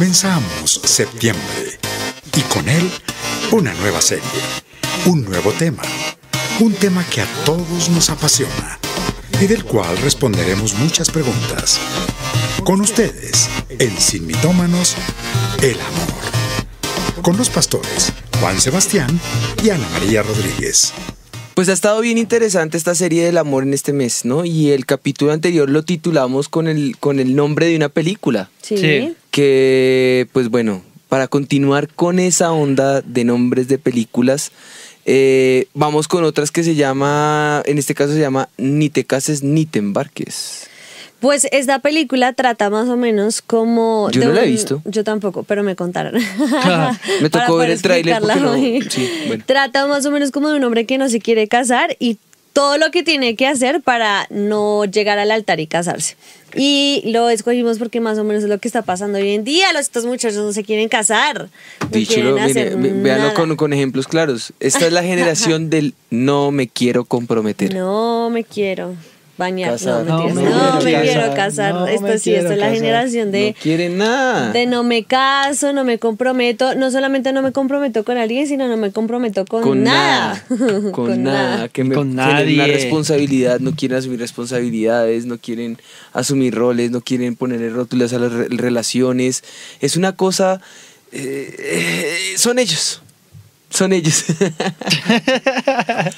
Comenzamos septiembre y con él una nueva serie, un nuevo tema, un tema que a todos nos apasiona y del cual responderemos muchas preguntas. Con ustedes, en Sin Mitómanos, el amor. Con los pastores Juan Sebastián y Ana María Rodríguez. Pues ha estado bien interesante esta serie del amor en este mes, ¿no? Y el capítulo anterior lo titulamos con el, con el nombre de una película. Sí. Que, pues bueno, para continuar con esa onda de nombres de películas, eh, vamos con otras que se llama, en este caso se llama Ni te cases ni te embarques. Pues esta película trata más o menos como... Yo no la he un- visto. Yo tampoco, pero me contaron. Me tocó ver el tráiler no- hoy. sí, bueno. Trata más o menos como de un hombre que no se quiere casar y todo lo que tiene que hacer para no llegar al altar y casarse. Y lo escogimos porque más o menos es lo que está pasando hoy en día. Los, estos muchachos no se quieren casar. No Díchelo, mire, véanlo con, con ejemplos claros. Esta es la generación del no me quiero comprometer. No me quiero bañar. Casar. No, mentiras. No No, me me, quiero quiero casar. No Esto me sí, esto es la generación de... no quieren nada. De no me caso, no me comprometo, no solamente no me comprometo con alguien, sino no me comprometo con, con nada. nada, con, nada, que me Con tienen una nadie. responsabilidad, no quieren asumir responsabilidades, no quieren asumir roles, no quieren ponerle rótulas a las re- relaciones. Es una cosa, eh, eh, son ellos, son ellos.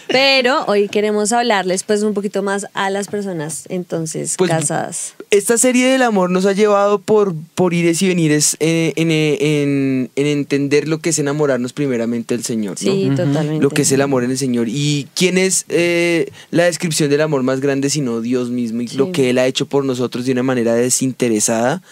Pero hoy queremos hablarles pues un poquito más a las personas entonces Pues, casadas. Esta serie del amor nos ha llevado por, por ires y venires eh, en, en- en entender lo que es enamorarnos primeramente del Señor. ¿no? Sí, totalmente. lo que es el amor en el Señor. ¿Y quién es eh, la descripción del amor más grande sino Dios mismo y Sí. lo que Él ha hecho por nosotros de una manera desinteresada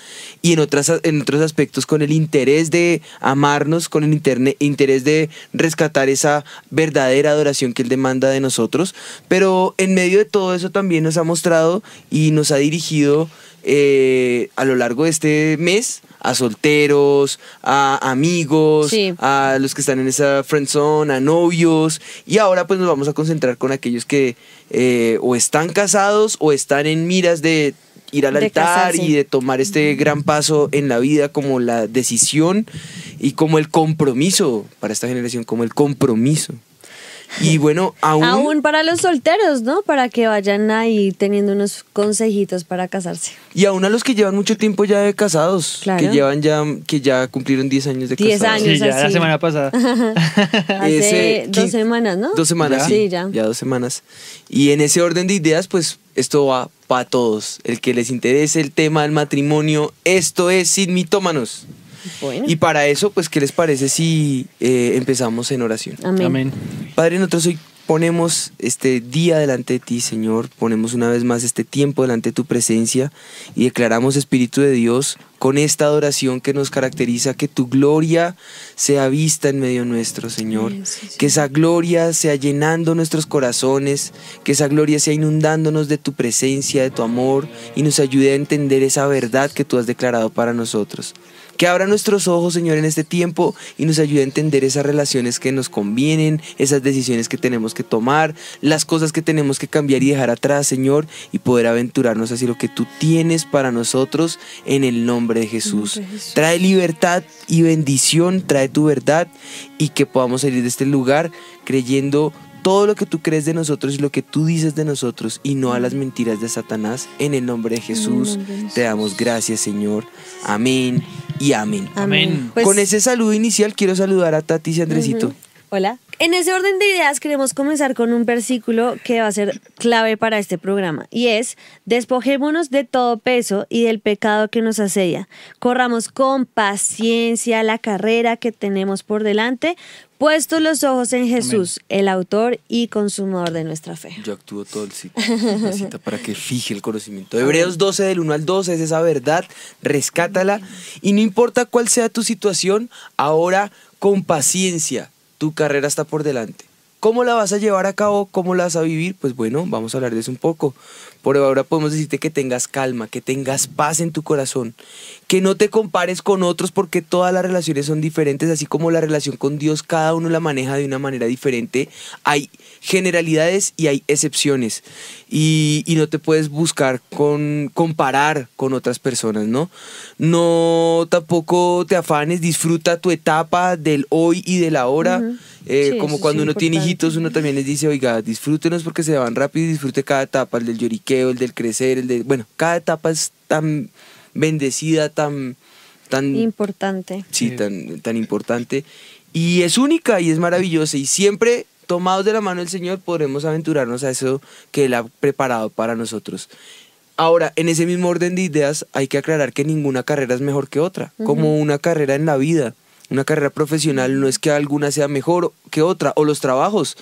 y en, otras, en otros aspectos con el interés de amarnos, con el interne- interés de rescatar esa verdadera adoración que Él demanda de nosotros? Pero en medio de todo eso también nos ha mostrado y nos ha dirigido eh, a lo largo de este mes a solteros, a amigos, Sí. a los que están en esa friend zone, a novios. Y ahora pues nos vamos a concentrar con aquellos que eh, o están casados o están en miras de ir al De altar casarse. y de tomar este gran paso en la vida como la decisión y como el compromiso para esta generación, como el compromiso. Y bueno, aún... Aún para los solteros, ¿no? Para que vayan ahí teniendo unos consejitos para casarse. Y aún a los que llevan mucho tiempo ya de casados, Claro. que llevan ya, que ya cumplieron 10 años de 10 casados. años. Sí, ya la semana pasada. Hace Ese dos semanas, ¿no? Dos semanas, Ya. Sí, ya. Ya dos semanas. Y en ese orden de ideas, pues esto va para todos. El que les interese el tema del matrimonio, esto es Sin Mitómanos. Bueno. Y para eso, pues, ¿qué les parece si eh, empezamos en oración? Amén. Amén. Padre, nosotros hoy ponemos este día delante de ti, Señor. Ponemos una vez más este tiempo delante de tu presencia y declaramos, Espíritu de Dios, con esta adoración que nos caracteriza, que tu gloria sea vista en medio nuestro, Señor. Amén, sí, sí. Que esa gloria sea llenando nuestros corazones, que esa gloria sea inundándonos de tu presencia, de tu amor y nos ayude a entender esa verdad que tú has declarado para nosotros. Que abra nuestros ojos, Señor, en este tiempo y nos ayude a entender esas relaciones que nos convienen, esas decisiones que tenemos que tomar, las cosas que tenemos que cambiar y dejar atrás, Señor, y poder aventurarnos hacia lo que tú tienes para nosotros en el nombre de Jesús. nombre de Jesús. Trae libertad y bendición, trae tu verdad y que podamos salir de este lugar creyendo todo lo que tú crees de nosotros y lo que tú dices de nosotros y no a las mentiras de Satanás. En el nombre de Jesús nombre de Jesús. te damos gracias, Señor. Amén y amén. Amén. Pues- Con ese saludo inicial quiero saludar a Tati y Andresito. Hola. En ese orden de ideas queremos comenzar con un versículo que va a ser clave para este programa y es despojémonos de todo peso y del pecado que nos asedia. Corramos con paciencia la carrera que tenemos por delante, puestos los ojos en Jesús, el autor y consumador de nuestra fe. Yo actúo todo el cita, cita para que fije el conocimiento. Hebreos 12 del 1 al 12 es esa verdad, rescátala y no importa cuál sea tu situación, ahora con paciencia tu carrera está por delante. ¿Cómo la vas a llevar a cabo? ¿Cómo la vas a vivir? Pues bueno, vamos a hablar de eso un poco. Por ahora podemos decirte que tengas calma, que tengas paz en tu corazón, que no te compares con otros porque todas las relaciones son diferentes, así como la relación con Dios cada uno la maneja de una manera diferente. Hay generalidades y hay excepciones. Y, y no te puedes buscar con comparar con otras personas, ¿no? No tampoco te afanes, disfruta tu etapa del hoy y del ahora. Ujú. Eh, Sí, como cuando uno tiene hijitos, uno también les dice, oiga, disfrútenos porque se van rápido y disfrute cada etapa, el del lloriqueo, el del crecer, el de... Bueno, cada etapa es tan bendecida, tan... tan Importante. sí, tan, tan importante. Y es única y es maravillosa. Y siempre, tomados de la mano del Señor, podremos aventurarnos a eso que Él ha preparado para nosotros. Ahora, en ese mismo orden de ideas, hay que aclarar que ninguna carrera es mejor que otra, como una carrera en la vida. Una carrera profesional no es que alguna sea mejor que otra, o los trabajos.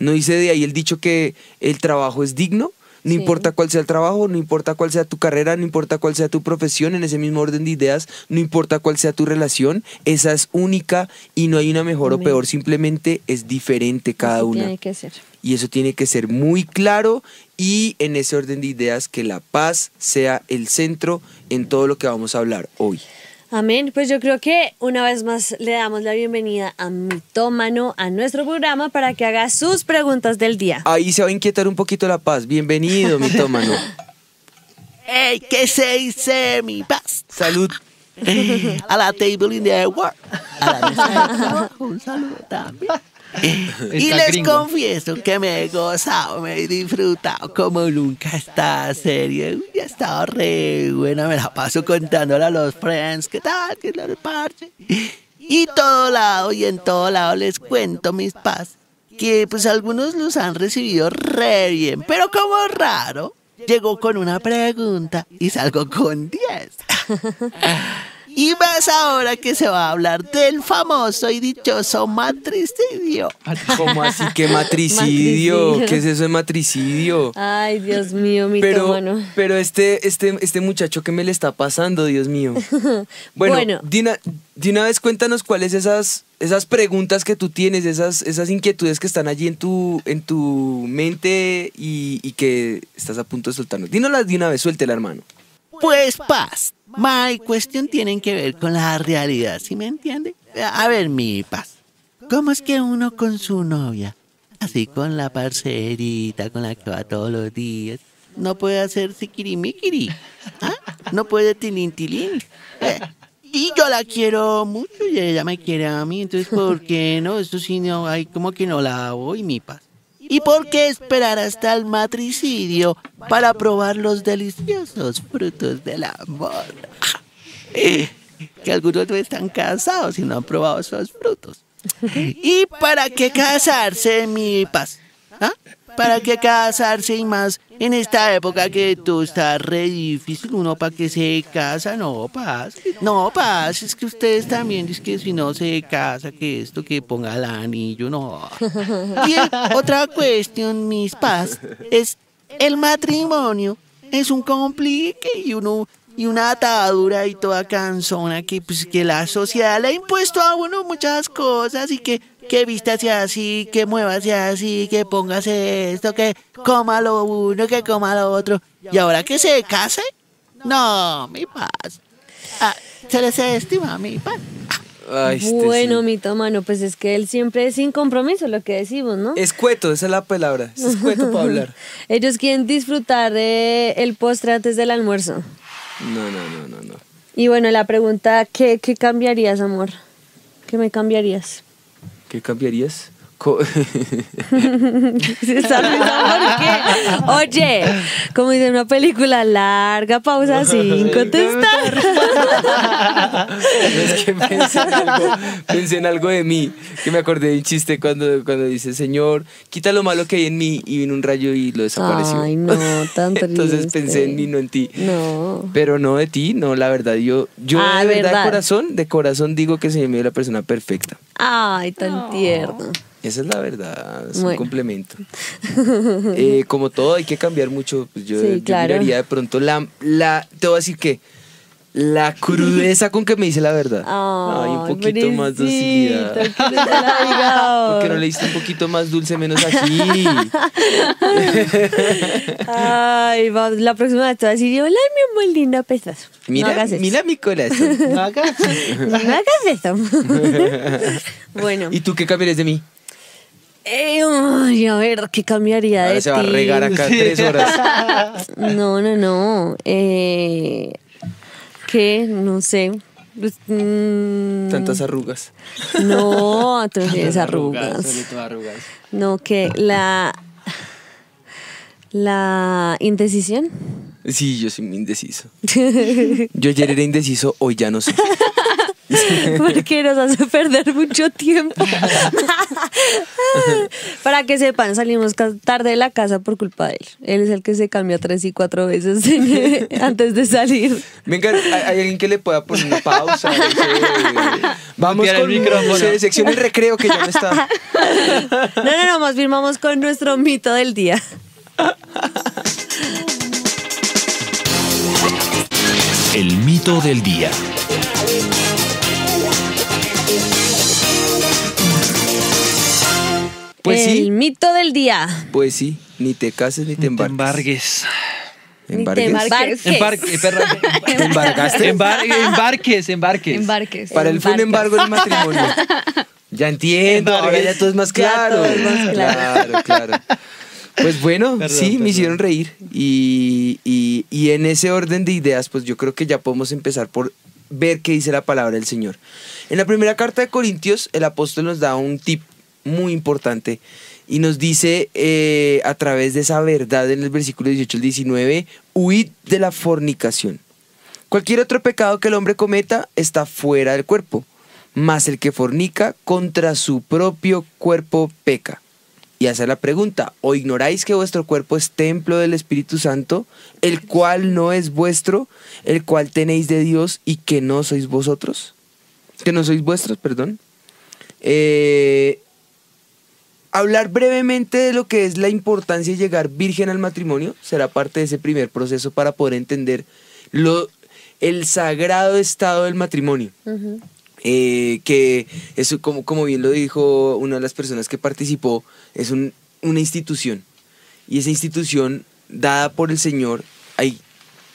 No dice de ahí el dicho que el trabajo es digno, no Sí. importa cuál sea el trabajo, no importa cuál sea tu carrera, no importa cuál sea tu profesión, en ese mismo orden de ideas, no importa cuál sea tu relación, esa es única y no hay una mejor Amén. o peor, simplemente es diferente cada Así una. Tiene que ser. Y eso tiene que ser muy claro y en ese orden de ideas que la paz sea el centro en todo lo que vamos a hablar hoy. Amén. Pues yo creo que una vez más le damos la bienvenida a Mitómano a nuestro programa para que haga sus preguntas del día. Ahí se va a inquietar un poquito la paz. Bienvenido, mitómano. ¡Ey! ¿Qué se dice, mi paz? Salud. A la table in the world. A la mesa de trabajo, un saludo también. Y les gringo. confieso que me he gozado, me he disfrutado como nunca esta serie. Uy, ha estado re buena, me la paso contándole a los friends, ¿qué tal? ¿Qué tal el parche? Y todo lado y en todo lado les cuento mis paz, que pues algunos los han recibido re bien, pero como raro, llegó con una pregunta y salgo con 10. Y más ahora que se va a hablar del famoso y dichoso matricidio. ¿Cómo así que matricidio? Matricidio. ¿Qué es eso de matricidio? Ay, Dios mío, Pero, Mitómano. pero este, este, este muchacho que me le está pasando, Dios mío. Bueno, Bueno. De, una, de una vez cuéntanos cuáles esas, esas preguntas que tú tienes, esas, esas inquietudes que están allí en tu, en tu mente y, y que estás a punto de soltarnos. Dínoslas de una vez, suéltela, hermano. Pues paz. My cuestión tienen que ver con la realidad, ¿sí me entiende? A ver, mi paz. ¿Cómo es que uno con su novia, así con la parcerita con la que va todos los días, no puede hacer siquirimikiri? ¿Ah? No puede tilintilín. Eh, Y yo la quiero mucho y ella me quiere a mí, entonces ¿por qué no? Eso sí, no, hay como que no la voy, mi paz. ¿Y por qué esperar hasta el matricidio para probar los deliciosos frutos del amor? Que algunos no están casados y no han probado esos frutos. ¿Y para qué casarse, mi paz? ¿Ah? ¿Para qué casarse y más en esta época que todo está re difícil? Uno para que se casa, no, paz. No, paz, es que ustedes también, es que si no se casa, que esto, que ponga el anillo, no. Y otra cuestión, mis paz, es el matrimonio. Es un complique y uno y una atadura y toda cansona que pues que la sociedad le ha impuesto a uno muchas cosas y que que vístase así, que muévase así, que póngase esto, que coma lo uno, que coma lo otro. Y ahora que se case, no, mi paz. Ah, se les estima mi paz. Ay, este bueno, sí. Mitómano, pues es que él siempre es sin compromiso, lo que decimos, ¿no? Escueto, esa es la palabra. Es escueto para hablar. Ellos quieren disfrutar de el postre antes del almuerzo. No, no, no, no, no. Y bueno, la pregunta, ¿qué, qué cambiarías, amor? ¿Qué me cambiarías? ¿Qué cambiarías? Co- ¿Se está riendo por qué? Oye, como dice en una película, larga pausa sin contestar. es que pensé en, algo, pensé en algo de mí, que me acordé de un chiste cuando, cuando dice, Señor, quita lo malo que hay en mí, y vino un rayo y lo desapareció. Ay, no, tan Entonces triste. pensé en mí, no en ti. No. Pero no de ti, no, la verdad, yo, yo Ah, de verdad, ¿verdad? de corazón, de corazón digo que se me dio la persona perfecta. Ay, tan tierno. Esa es la verdad, es un complemento. Eh, como todo, hay que cambiar mucho. Pues yo, Sí, yo claro. miraría de pronto la, la. Te voy a decir que. La crudeza con que me dice la verdad. Ay, un poquito más docilidad. pobrecito, que no te la diga ¿Por qué no le diste un poquito más dulce, menos así? Ay, va, la próxima vez te voy a decir, hola, mi amor linda, pedazo. no Mira, hagas eso. mira mi corazón. No hagas eso. bueno, ¿Y tú qué cambiarías de mí? Eh, ay, a ver, ¿qué cambiaría Ahora de se va a ti? regar acá tres horas. No, no, no. Eh, ¿Qué? No sé. Pues, mm, Tantas arrugas. No, tú no tienes arrugas. Arrugas. No, que la. La indecisión. Sí, yo soy muy indeciso. Yo ayer era indeciso, hoy ya no sé. Porque nos hace perder mucho tiempo. Para que sepan, salimos tarde de la casa por culpa de él. Él es el que se cambia tres y cuatro veces antes de salir. Venga, ¿hay alguien que le pueda poner una pausa? Vamos Mutear el con micrófono. sección el recreo que ya no está. No, no, no, más bien vamos con nuestro mito del día. El mito del día. Pues el sí, mito del día. pues sí, ni te cases ni te embarques. Embargues. Ni te ¿Embarques? embarques. ¿Te embargaste? Embar- embarques, embarques. Embarques. Para él fue un embargo el matrimonio. Ya entiendo, ahora ya todo es más Ya claro. todo es más claro. Claro, claro. Pues bueno, Perdón, sí, perdón. me hicieron reír. Y, y- y en ese orden de ideas, pues yo creo que ya podemos empezar por ver qué dice la palabra del Señor. En la primera carta de Corintios, el apóstol nos da un tip muy importante y nos dice eh, a través de esa verdad en el versículo 18 al 19, huid de la fornicación. Cualquier otro pecado que el hombre cometa está fuera del cuerpo, mas el que fornica contra su propio cuerpo peca. Y hace la pregunta, ¿o ignoráis que vuestro cuerpo es templo del Espíritu Santo, el cual no es vuestro, el cual tenéis de Dios y que no sois vosotros? Que no sois vuestros, perdón. Eh, hablar brevemente de lo que es la importancia de llegar virgen al matrimonio será parte de ese primer proceso para poder entender lo, el sagrado estado del matrimonio. Eh, que eso, como, como bien lo dijo una de las personas que participó, es un- una institución. Y esa institución, dada por el Señor, hay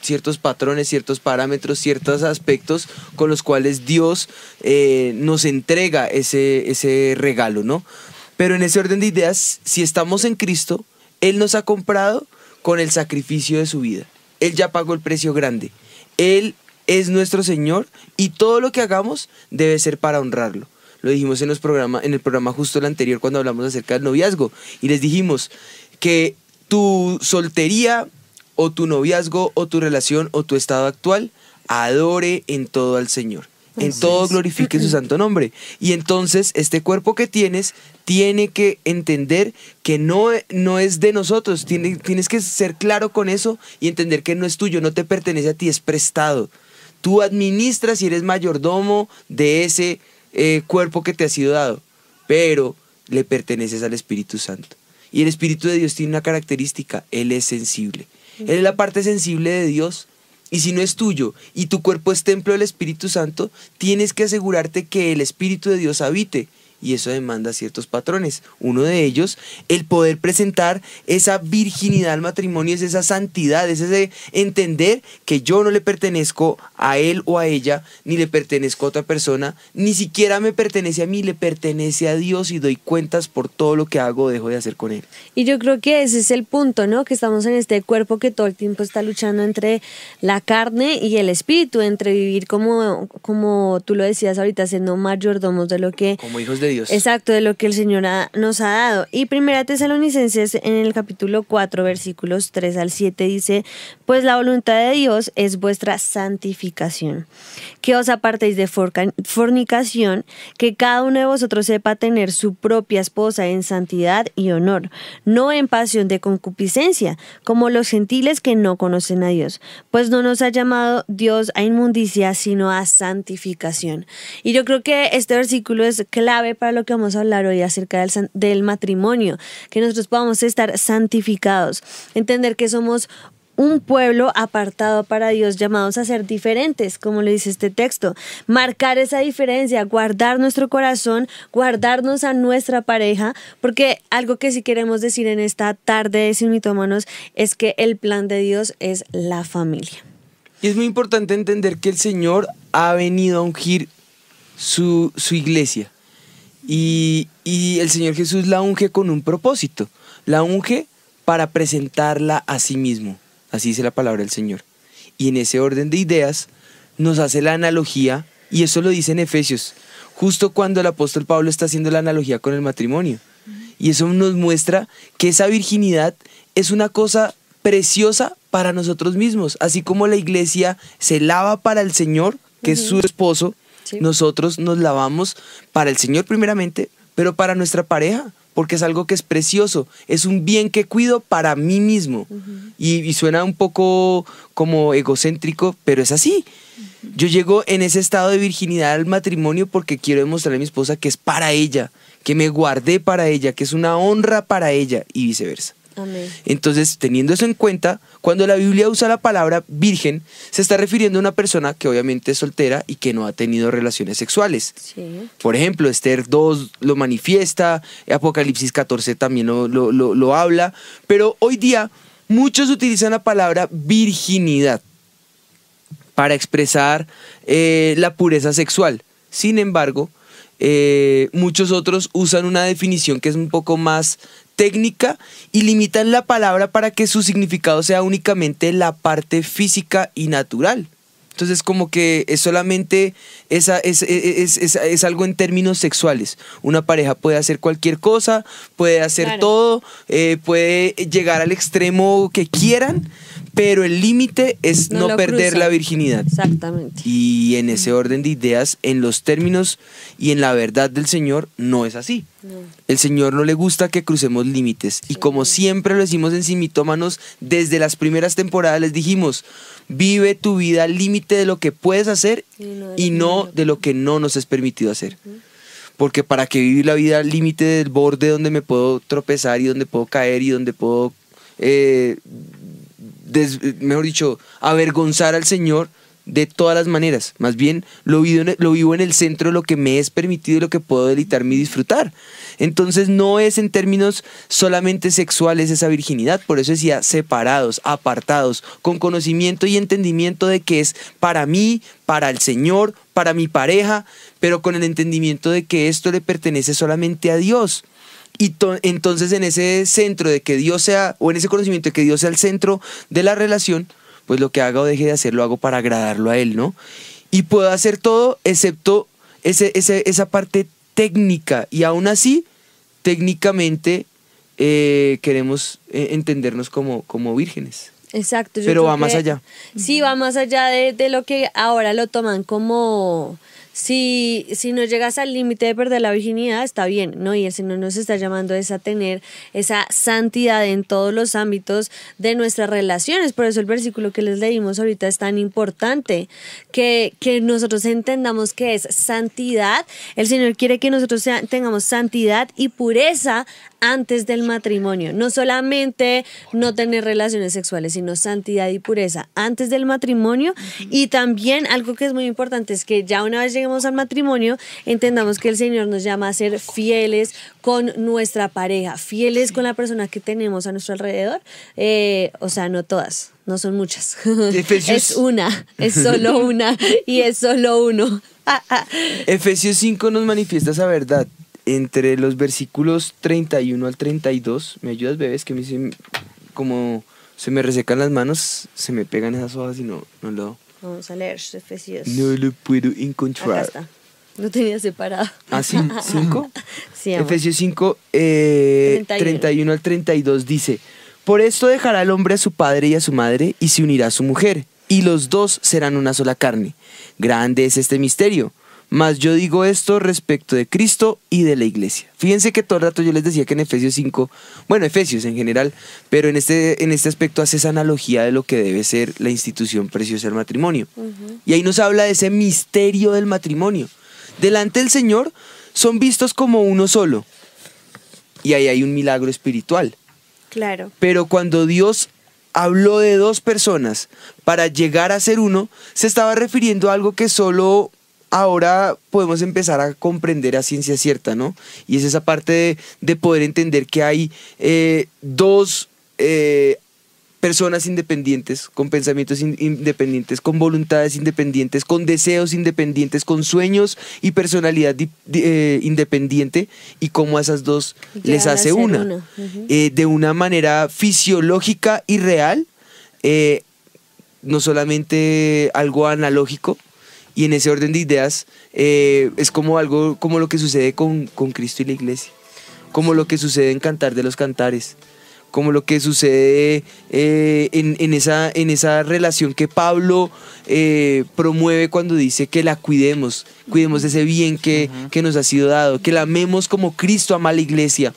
ciertos patrones, ciertos parámetros, ciertos aspectos con los cuales Dios eh, nos entrega ese, ese regalo, ¿no? Pero en ese orden de ideas, si estamos en Cristo, Él nos ha comprado con el sacrificio de su vida. Él ya pagó el precio grande. Él es nuestro Señor y todo lo que hagamos debe ser para honrarlo. Lo dijimos en, los programa, en el programa justo el anterior cuando hablamos acerca del noviazgo. Y les dijimos que tu soltería o tu noviazgo o tu relación o tu estado actual adore en todo al Señor. En todo glorifique su santo nombre. Y entonces este cuerpo que tienes tiene que entender que no, no es de nosotros. Tiene- tienes que ser claro con eso y entender que no es tuyo, no te pertenece a ti, es prestado. Tú administras y eres mayordomo de ese eh, cuerpo que te ha sido dado, pero le perteneces al Espíritu Santo. Y el Espíritu de Dios tiene una característica, Él es sensible. Él es la parte sensible de Dios. Y si no es tuyo y tu cuerpo es templo del Espíritu Santo, tienes que asegurarte que el Espíritu de Dios habite. Y eso demanda ciertos patrones. Uno de ellos, el poder presentar esa virginidad al matrimonio, es esa santidad, es ese entender que yo no le pertenezco a él o a ella, ni le pertenezco a otra persona, ni siquiera me pertenece a mí, le pertenece a Dios y doy cuentas por todo lo que hago o dejo de hacer con él. Y yo creo que ese es el punto, ¿no? Que estamos en este cuerpo que todo el tiempo está luchando entre la carne y el espíritu, entre vivir como, como tú lo decías ahorita, siendo mayordomos de lo que Como hijos de Exacto, de lo que el Señor ha- nos ha dado. Y Primera Tesalonicenses en el capítulo 4, versículos 3 al 7 dice, pues la voluntad de Dios es vuestra santificación, que os apartéis de fornicación, que cada uno de vosotros sepa tener su propia esposa en santidad y honor, no en pasión de concupiscencia, como los gentiles que no conocen a Dios, pues no nos ha llamado Dios a inmundicia, sino a santificación. Y yo creo que este versículo es clave para lo que vamos a hablar hoy acerca del, matrimonio, que nosotros podamos estar santificados, entender que somos un pueblo apartado para Dios, llamados a ser diferentes, como le dice este texto. Marcar esa diferencia, guardar nuestro corazón, guardarnos a nuestra pareja, porque algo que sí queremos decir en esta tarde de Sin Mitómanos es que el plan de Dios es la familia. Y es muy importante entender que el Señor ha venido a ungir su, su iglesia. Y, y el Señor Jesús la unge con un propósito. La unge para presentarla a sí mismo. Así dice la palabra del Señor. Y en ese orden de ideas nos hace la analogía, y eso lo dice en Efesios, justo cuando el apóstol Pablo está haciendo la analogía con el matrimonio. Y eso nos muestra que esa virginidad es una cosa preciosa para nosotros mismos. Así como la iglesia se lava para el Señor, que es su esposo, Sí. nosotros nos lavamos para el Señor primeramente, pero para nuestra pareja, porque es algo que es precioso, es un bien que cuido para mí mismo. y, y suena un poco como egocéntrico, pero es así. Yo llego en ese estado de virginidad al matrimonio porque quiero demostrarle a mi esposa que es para ella, que me guardé para ella, que es una honra para ella y viceversa. Amén. Entonces, teniendo eso en cuenta, cuando la Biblia usa la palabra virgen, se está refiriendo a una persona que obviamente es soltera y que no ha tenido relaciones sexuales. Sí. Por ejemplo, Esther 2 lo manifiesta, Apocalipsis 14 también lo, lo- lo- lo habla, pero hoy día muchos utilizan la palabra virginidad para expresar eh, la pureza sexual. Sin embargo, eh, muchos otros usan una definición que es un poco más técnica y limitan la palabra para que su significado sea únicamente la parte física y natural. Entonces como que es solamente esa, es, es- es- es algo en términos sexuales. Una pareja puede hacer cualquier cosa, puede hacer Claro. todo, eh, puede llegar al extremo que quieran, pero el límite es No no, perder la virginidad. Exactamente. Y en ese orden de ideas, en los términos y en la verdad del Señor, no es así. El Señor no le gusta que crucemos límites. Y como siempre lo decimos en Simitómanos, desde las primeras temporadas les dijimos, vive tu vida al límite de lo que puedes hacer Y no de y lo que no no. de lo que no nos es permitido hacer. Porque para que vivir la vida al límite del borde donde me puedo tropezar y donde puedo caer y donde puedo, eh, mejor dicho, avergonzar al Señor de todas las maneras. Más bien lo vivo, en, lo vivo en el centro de lo que me es permitido y lo que puedo deleitarme y disfrutar. Entonces no es en términos solamente sexuales esa virginidad, por eso decía separados, apartados, con conocimiento y entendimiento de que es para mí, para el Señor, para mi pareja, pero con el entendimiento de que esto le pertenece solamente a Dios. Y to- entonces en ese centro de que Dios sea, o en ese conocimiento de que Dios sea el centro de la relación, pues lo que haga o deje de hacer lo hago para agradarlo a Él, ¿no? Y puedo hacer todo excepto ese, ese- esa parte técnica. Y aún así, técnicamente eh, queremos eh, entendernos como, como vírgenes. Exacto. yo Pero va más allá. Sí, va más allá de, de lo que ahora lo toman como si, si no llegas al límite de perder la virginidad, está bien, ¿no? Y el Señor nos está llamando es a tener esa santidad en todos los ámbitos de nuestras relaciones. Por eso el versículo que les leímos ahorita es tan importante, que, que nosotros entendamos que es santidad. El Señor quiere que nosotros sea- tengamos santidad y pureza antes del matrimonio. No solamente no tener relaciones sexuales, sino santidad y pureza antes del matrimonio. Y también algo que es muy importante es que ya una vez lleguemos al matrimonio, entendamos que el Señor nos llama a ser fieles con nuestra pareja, fieles con la persona que tenemos a nuestro alrededor. Eh, o sea, no todas, no son muchas. Efesios- es una, es solo una y es solo uno. Efesios 5 nos manifiesta esa verdad. Entre los versículos 31 al 32, ¿me ayudas, bebés? Que a mí se, como se me resecan las manos, se me pegan esas hojas y no, no lo, Vamos a leer Efesios. no lo puedo Acá encontrar. está. Lo tenía separado. ¿Ah, sí? ¿Cinco? Sí, amor. Efesios 5, eh, 31. 31 al 32 dice, Por esto dejará el hombre a su padre y a su madre y se unirá a su mujer, y los dos serán una sola carne. Grande es este misterio. Mas yo digo esto respecto de Cristo y de la iglesia. Fíjense que todo el rato yo les decía que en Efesios 5, bueno, Efesios en general, pero en este, en este aspecto hace esa analogía de lo que debe ser la institución preciosa del matrimonio. Y ahí nos habla de ese misterio del matrimonio. Delante del Señor son vistos como uno solo. Y ahí hay un milagro espiritual. Claro. Pero cuando Dios habló de dos personas para llegar a ser uno, se estaba refiriendo a algo que solo ahora podemos empezar a comprender a ciencia cierta, ¿no? Y es esa parte de, de poder entender que hay eh, dos eh, personas independientes, con pensamientos in- independientes, con voluntades independientes, con deseos independientes, con sueños y personalidad eh, independiente y cómo a esas dos les hace una. de una manera fisiológica y real, no solamente algo analógico, y en ese orden de ideas eh, es como algo como lo que sucede con, con Cristo y la iglesia, como lo que sucede en Cantar de los Cantares, como lo que sucede eh, en, en esa, en esa relación que Pablo eh, promueve cuando dice que la cuidemos, cuidemos de ese bien que, que nos ha sido dado, que la amemos como Cristo ama a la iglesia,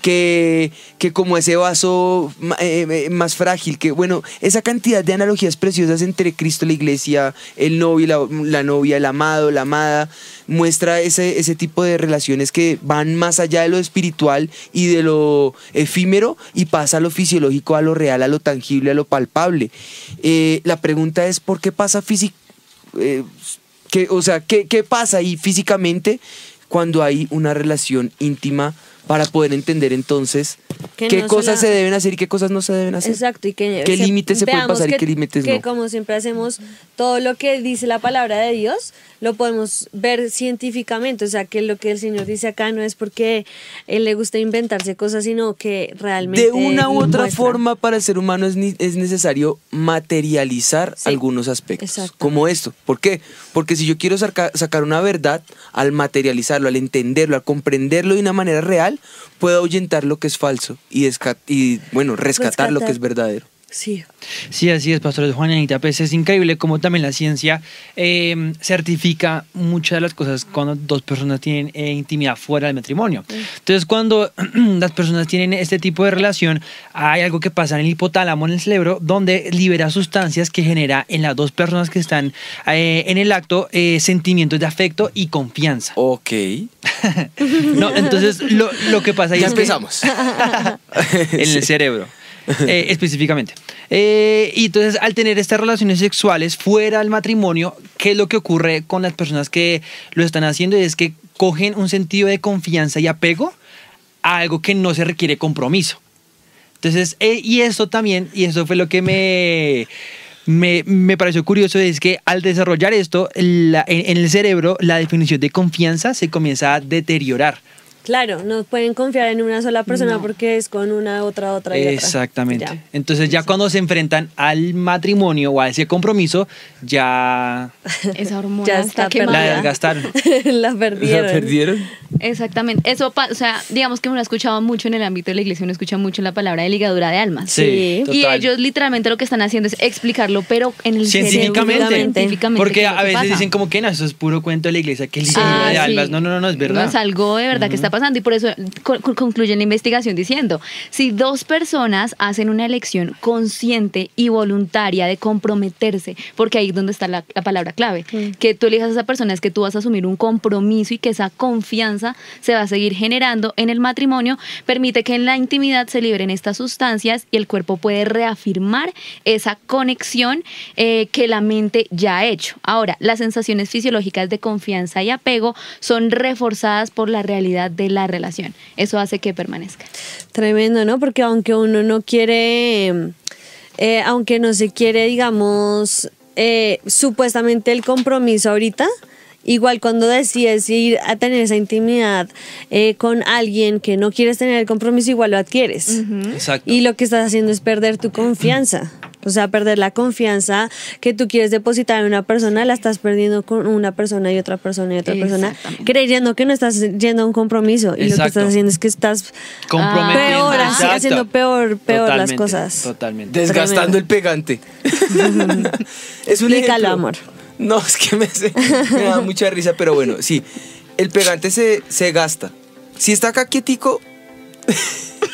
que, que como ese vaso eh, más frágil, que bueno, esa cantidad de analogías preciosas entre Cristo y la iglesia, el novio la, la novia, el amado, la amada, muestra ese, ese tipo de relaciones que van más allá de lo espiritual y de lo efímero y pasa a lo fisiológico, a lo real, a lo tangible, a lo palpable. Eh, la pregunta es, ¿por qué pasa? ¿qué- o sea, ¿qué, ¿qué pasa físicamente cuando hay una relación íntima para poder entender entonces Que qué no cosas se deben hacer y qué cosas no se deben hacer? Exacto, y que ¿Qué límites se pueden pasar y que- qué límites que no? como siempre hacemos, todo lo que dice la palabra de Dios lo podemos ver científicamente, o sea, que lo que el Señor dice acá no es porque él le gusta inventarse cosas, sino que realmente De una u otra muestra. forma para el ser humano es, es necesario materializar Sí, algunos aspectos, como esto. ¿Por qué? Porque si yo quiero saca- sacar una verdad, al materializarlo, al entenderlo, al comprenderlo de una manera real, puedo ahuyentar lo que es falso y, bueno, rescatar lo que es verdadero. Sí. Sí, así es, Pastor Juanita. Pues es increíble cómo también la ciencia eh, certifica muchas de las cosas cuando dos personas tienen eh, intimidad fuera del matrimonio. Entonces, cuando las personas tienen este tipo de relación, hay algo que pasa en el hipotálamo, en el cerebro, donde libera sustancias que genera en las dos personas que están eh, en el acto eh, sentimientos de afecto y confianza. Ok. No, entonces, lo, lo que pasa ahí Ya es que- empezamos. en el cerebro. eh, específicamente. Eh, y entonces, al tener estas relaciones sexuales fuera del matrimonio, ¿qué es lo que ocurre con las personas que lo están haciendo? Es que cogen un sentido de confianza y apego a algo que no se requiere compromiso. Entonces, eh, y eso también, y eso fue lo que me, me, me pareció curioso, es que al desarrollar esto, en, en el cerebro, la definición de confianza se comienza a deteriorar. Claro, no pueden confiar en una sola persona porque es con una, otra, otra y otra. Exactamente. Ya. Entonces ya cuando se enfrentan al matrimonio o a ese compromiso, ya Esa hormona Ya está está quemada. la desgastaron. la perdieron. ¿La perdieron? Exactamente. Eso, o sea, digamos que uno ha escuchado mucho en el ámbito de la iglesia, uno escucha mucho la palabra de ligadura de almas. Sí. Y ellos literalmente lo que están haciendo es explicarlo, pero en el cerebro, Científicamente. científicamente, Porque ¿qué es lo a veces pasa? dicen como que no, eso es puro cuento de la iglesia, que el Ah, ligadura de sí. almas. No, no, no, no, es verdad. No es algo de verdad que está pasando y por eso co- co- concluye la investigación diciendo, si dos personas hacen una elección consciente y voluntaria de comprometerse, porque ahí es donde está la, la palabra clave, que tú elijas a esa persona es que tú vas a asumir un compromiso y que esa confianza se va a seguir generando en el matrimonio, permite que en la intimidad se liberen estas sustancias y el cuerpo puede reafirmar esa conexión eh, que la mente ya ha hecho. Ahora, las sensaciones fisiológicas de confianza y apego son reforzadas por la realidad de la relación. Eso hace que permanezca. Tremendo, ¿no? Porque aunque uno no quiere, eh, aunque no se quiere, digamos, eh, supuestamente el compromiso ahorita, igual cuando decides ir a tener esa intimidad eh, con alguien que no quieres tener el compromiso, igual lo adquieres. Exacto. Y lo que estás haciendo es perder tu confianza. O sea, perder la confianza que tú quieres depositar en una persona, la estás perdiendo con una persona y otra persona y otra persona, creyendo que no estás yendo a un compromiso. Y lo que estás haciendo es que estás Comprometiendo. peor, así, haciendo peor, peor las cosas. Totalmente. Desgastando el pegante. es un Explícalo, amor. No, es que me, me da mucha risa, pero bueno, sí. El pegante se, se gasta. Si está acá quietico,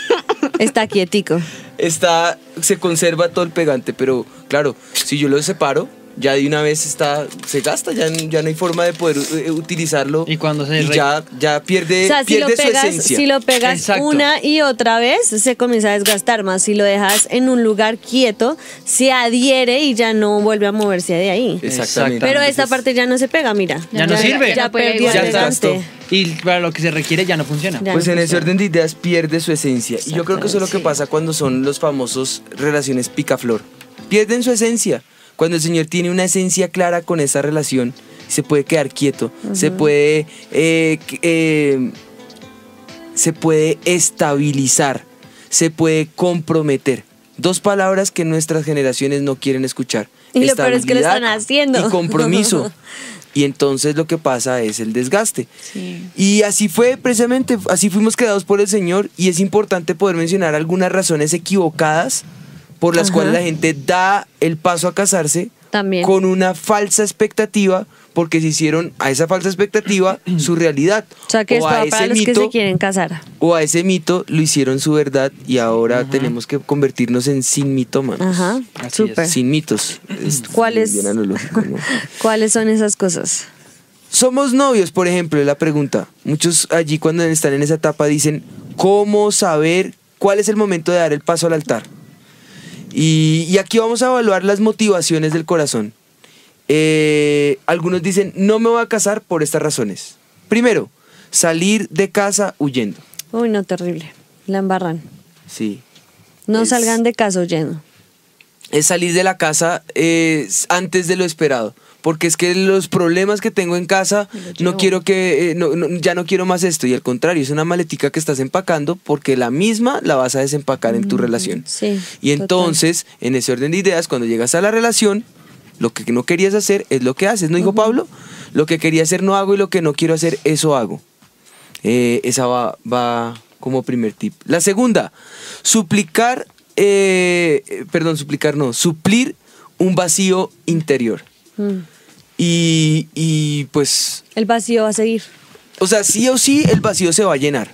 Está quietico. está, se conserva todo el pegante, pero claro, si yo lo separo, ya de una vez está, se gasta, ya, ya no hay forma de poder eh, utilizarlo. Y cuando se y re- ya, ya pierde, O sea, si lo, pierde su pegas, esencia. si lo pegas Exacto. una y otra vez, se comienza a desgastar más. Si lo dejas en un lugar quieto, se adhiere y ya no vuelve a moverse de ahí. Exactamente. Pero esta parte ya no se pega, mira. Ya no sirve. Ya, perdió el Ya y para lo que se requiere ya no funciona. Ya Pues no en ese orden de ideas pierde su esencia. Y yo creo que eso es lo que Sí. pasa cuando son los famosos relaciones picaflor. Pierden su esencia. Cuando el Señor tiene una esencia clara con esa relación, se puede quedar quieto, se puede, eh, eh, se puede estabilizar, se puede comprometer. Dos palabras que nuestras generaciones no quieren escuchar. Y lo peor es que lo están haciendo. Y compromiso. y entonces lo que pasa es el desgaste. Sí. Y así fue precisamente, así fuimos creados por el Señor y es importante poder mencionar algunas razones equivocadas por las Ajá. cuales la gente da el paso a casarse También. con una falsa expectativa porque se hicieron a esa falsa expectativa su realidad. O sea que esto a para ese los que mito- se quieren casar. o a ese mito lo hicieron su verdad y ahora tenemos que convertirnos en sin mitómanos. Ajá, Así súper. Sin mitos. Es ¿Cuáles? ¿Cuáles son esas cosas? Somos novios, por ejemplo, es la pregunta. Muchos allí cuando están en esa etapa dicen, ¿cómo saber cuál es el momento de dar el paso al altar? Y, y aquí vamos a evaluar las motivaciones del corazón. Eh, algunos dicen, no me voy a casar por estas razones. Primero, salir de casa huyendo. Uy, no, terrible. La embarran. Sí. No Es- salgan de casa huyendo. es salir de la casa eh, antes de lo esperado. Porque es que los problemas que tengo en casa, no quiero que, eh, no- no- ya no quiero más esto. Y al contrario, es una maletica que estás empacando porque la misma la vas a desempacar en tu relación. Sí. Y total. entonces, en ese orden de ideas, cuando llegas a la relación, lo que no querías hacer es lo que haces, ¿no dijo Pablo? Lo que quería hacer no hago y lo que no quiero hacer, eso hago. Eh, esa va, va como primer tip. La segunda, suplicar, eh, perdón, suplicar no, suplir un vacío interior. Mm. Y, y pues, El vacío va a seguir. o sea, sí o sí el vacío se va a llenar.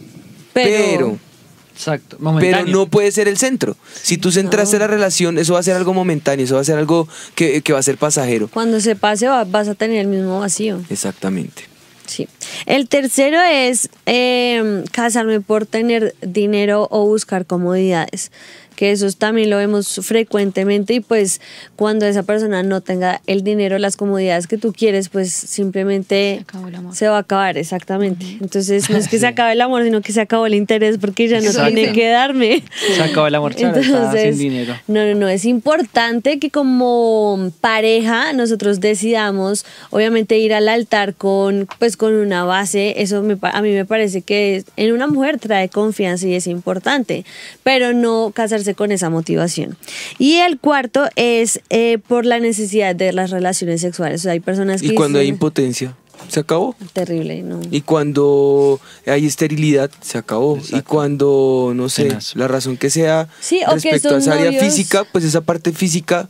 Pero- pero Exacto, pero momentáneo. no puede ser el centro. Si tú centraste la relación, eso va a ser algo momentáneo, eso va a ser algo que, que va a ser pasajero. Cuando se pase va- vas a tener el mismo vacío. Exactamente. Sí. El tercero es eh, casarme por tener dinero o buscar comodidades. Que eso también lo vemos frecuentemente y pues cuando esa persona no tenga el dinero, las comodidades que tú quieres, pues simplemente Se acabó el amor. se va a acabar, exactamente. Entonces no es que se acabe el amor, sino que se acabó el interés porque ya no Exacto. tiene que darme. Se acabó el amor, claro, está sin dinero. No, no, no, es importante que como pareja nosotros decidamos, obviamente, ir al altar con, pues, con una base, eso me pa- a mí me parece que en una mujer trae confianza y es importante, pero no casarse con esa motivación. Y el cuarto es eh, por la necesidad de las relaciones sexuales. O sea, hay personas que Y cuando hay impotencia, se acabó. Terrible, ¿no? Y cuando hay esterilidad, se acabó. Y cuando, no sé, la razón que sea Sí, o que respecto a esa área novios- física, pues esa parte física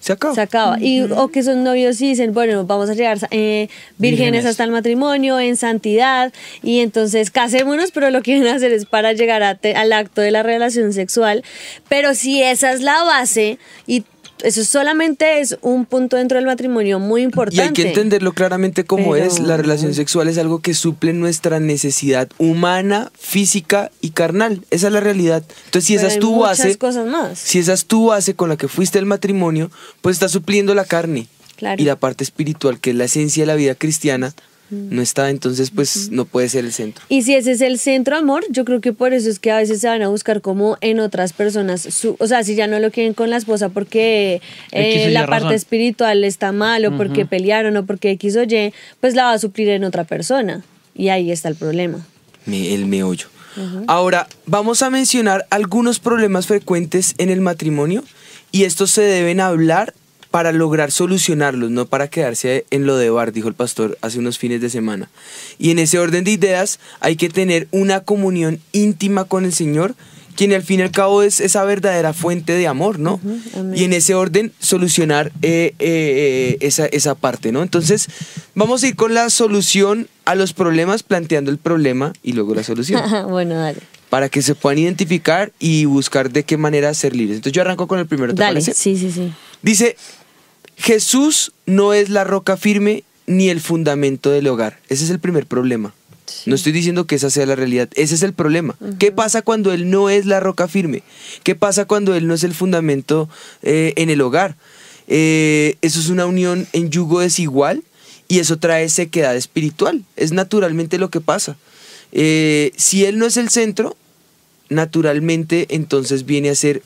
se acaba. Se acaba. Y, o que son novios y dicen, bueno, vamos a llegar eh, vírgenes, Vírgenes. hasta el matrimonio, en santidad, y entonces casémonos, pero lo que quieren hacer es para llegar a te- al acto de la relación sexual. Pero si esa es la base, y eso solamente es un punto dentro del matrimonio muy importante. Y hay que entenderlo claramente como Pero- es. La relación sexual es algo que suple nuestra necesidad humana, física y carnal. Esa es la realidad. Entonces, si Pero esa es tu base, cosas más. si esa es tu base con la que fuiste al matrimonio, pues está supliendo la carne. Claro. Y la parte espiritual, que es la esencia de la vida cristiana, no está. Entonces, pues no puede ser el centro. Y si ese es el centro amor, yo creo que por eso es que a veces se van a buscar como en otras personas, su- o sea, si ya no lo quieren con la esposa porque eh, la razón. parte espiritual está mal o porque pelearon o porque X o Y, pues la va a suplir en otra persona. Y ahí está el problema. Me- el meollo. Ahora, vamos a mencionar algunos problemas frecuentes en el matrimonio y estos se deben hablar para lograr solucionarlos, no para quedarse en lo de bar, dijo el pastor hace unos fines de semana. Y en ese orden de ideas hay que tener una comunión íntima con el Señor, quien al fin y al cabo es esa verdadera fuente de amor, ¿no? y en ese orden solucionar eh, eh, eh, esa, esa parte, ¿no? Entonces, vamos a ir con la solución a los problemas, planteando el problema y luego la solución bueno, dale. para que se puedan identificar y buscar de qué manera ser libres. Entonces yo arranco con el primero, ¿te Dale, parece? sí, sí, sí. Dice, Jesús no es la roca firme ni el fundamento del hogar. Ese es el primer problema. No estoy diciendo que esa sea la realidad, ese es el problema. ¿Qué pasa cuando Él no es la roca firme? ¿Qué pasa cuando Él no es el fundamento eh, en el hogar? Eh, eso es una unión en yugo desigual y eso trae sequedad espiritual. Es naturalmente lo que pasa. Eh, si Él no es el centro, naturalmente entonces viene a ser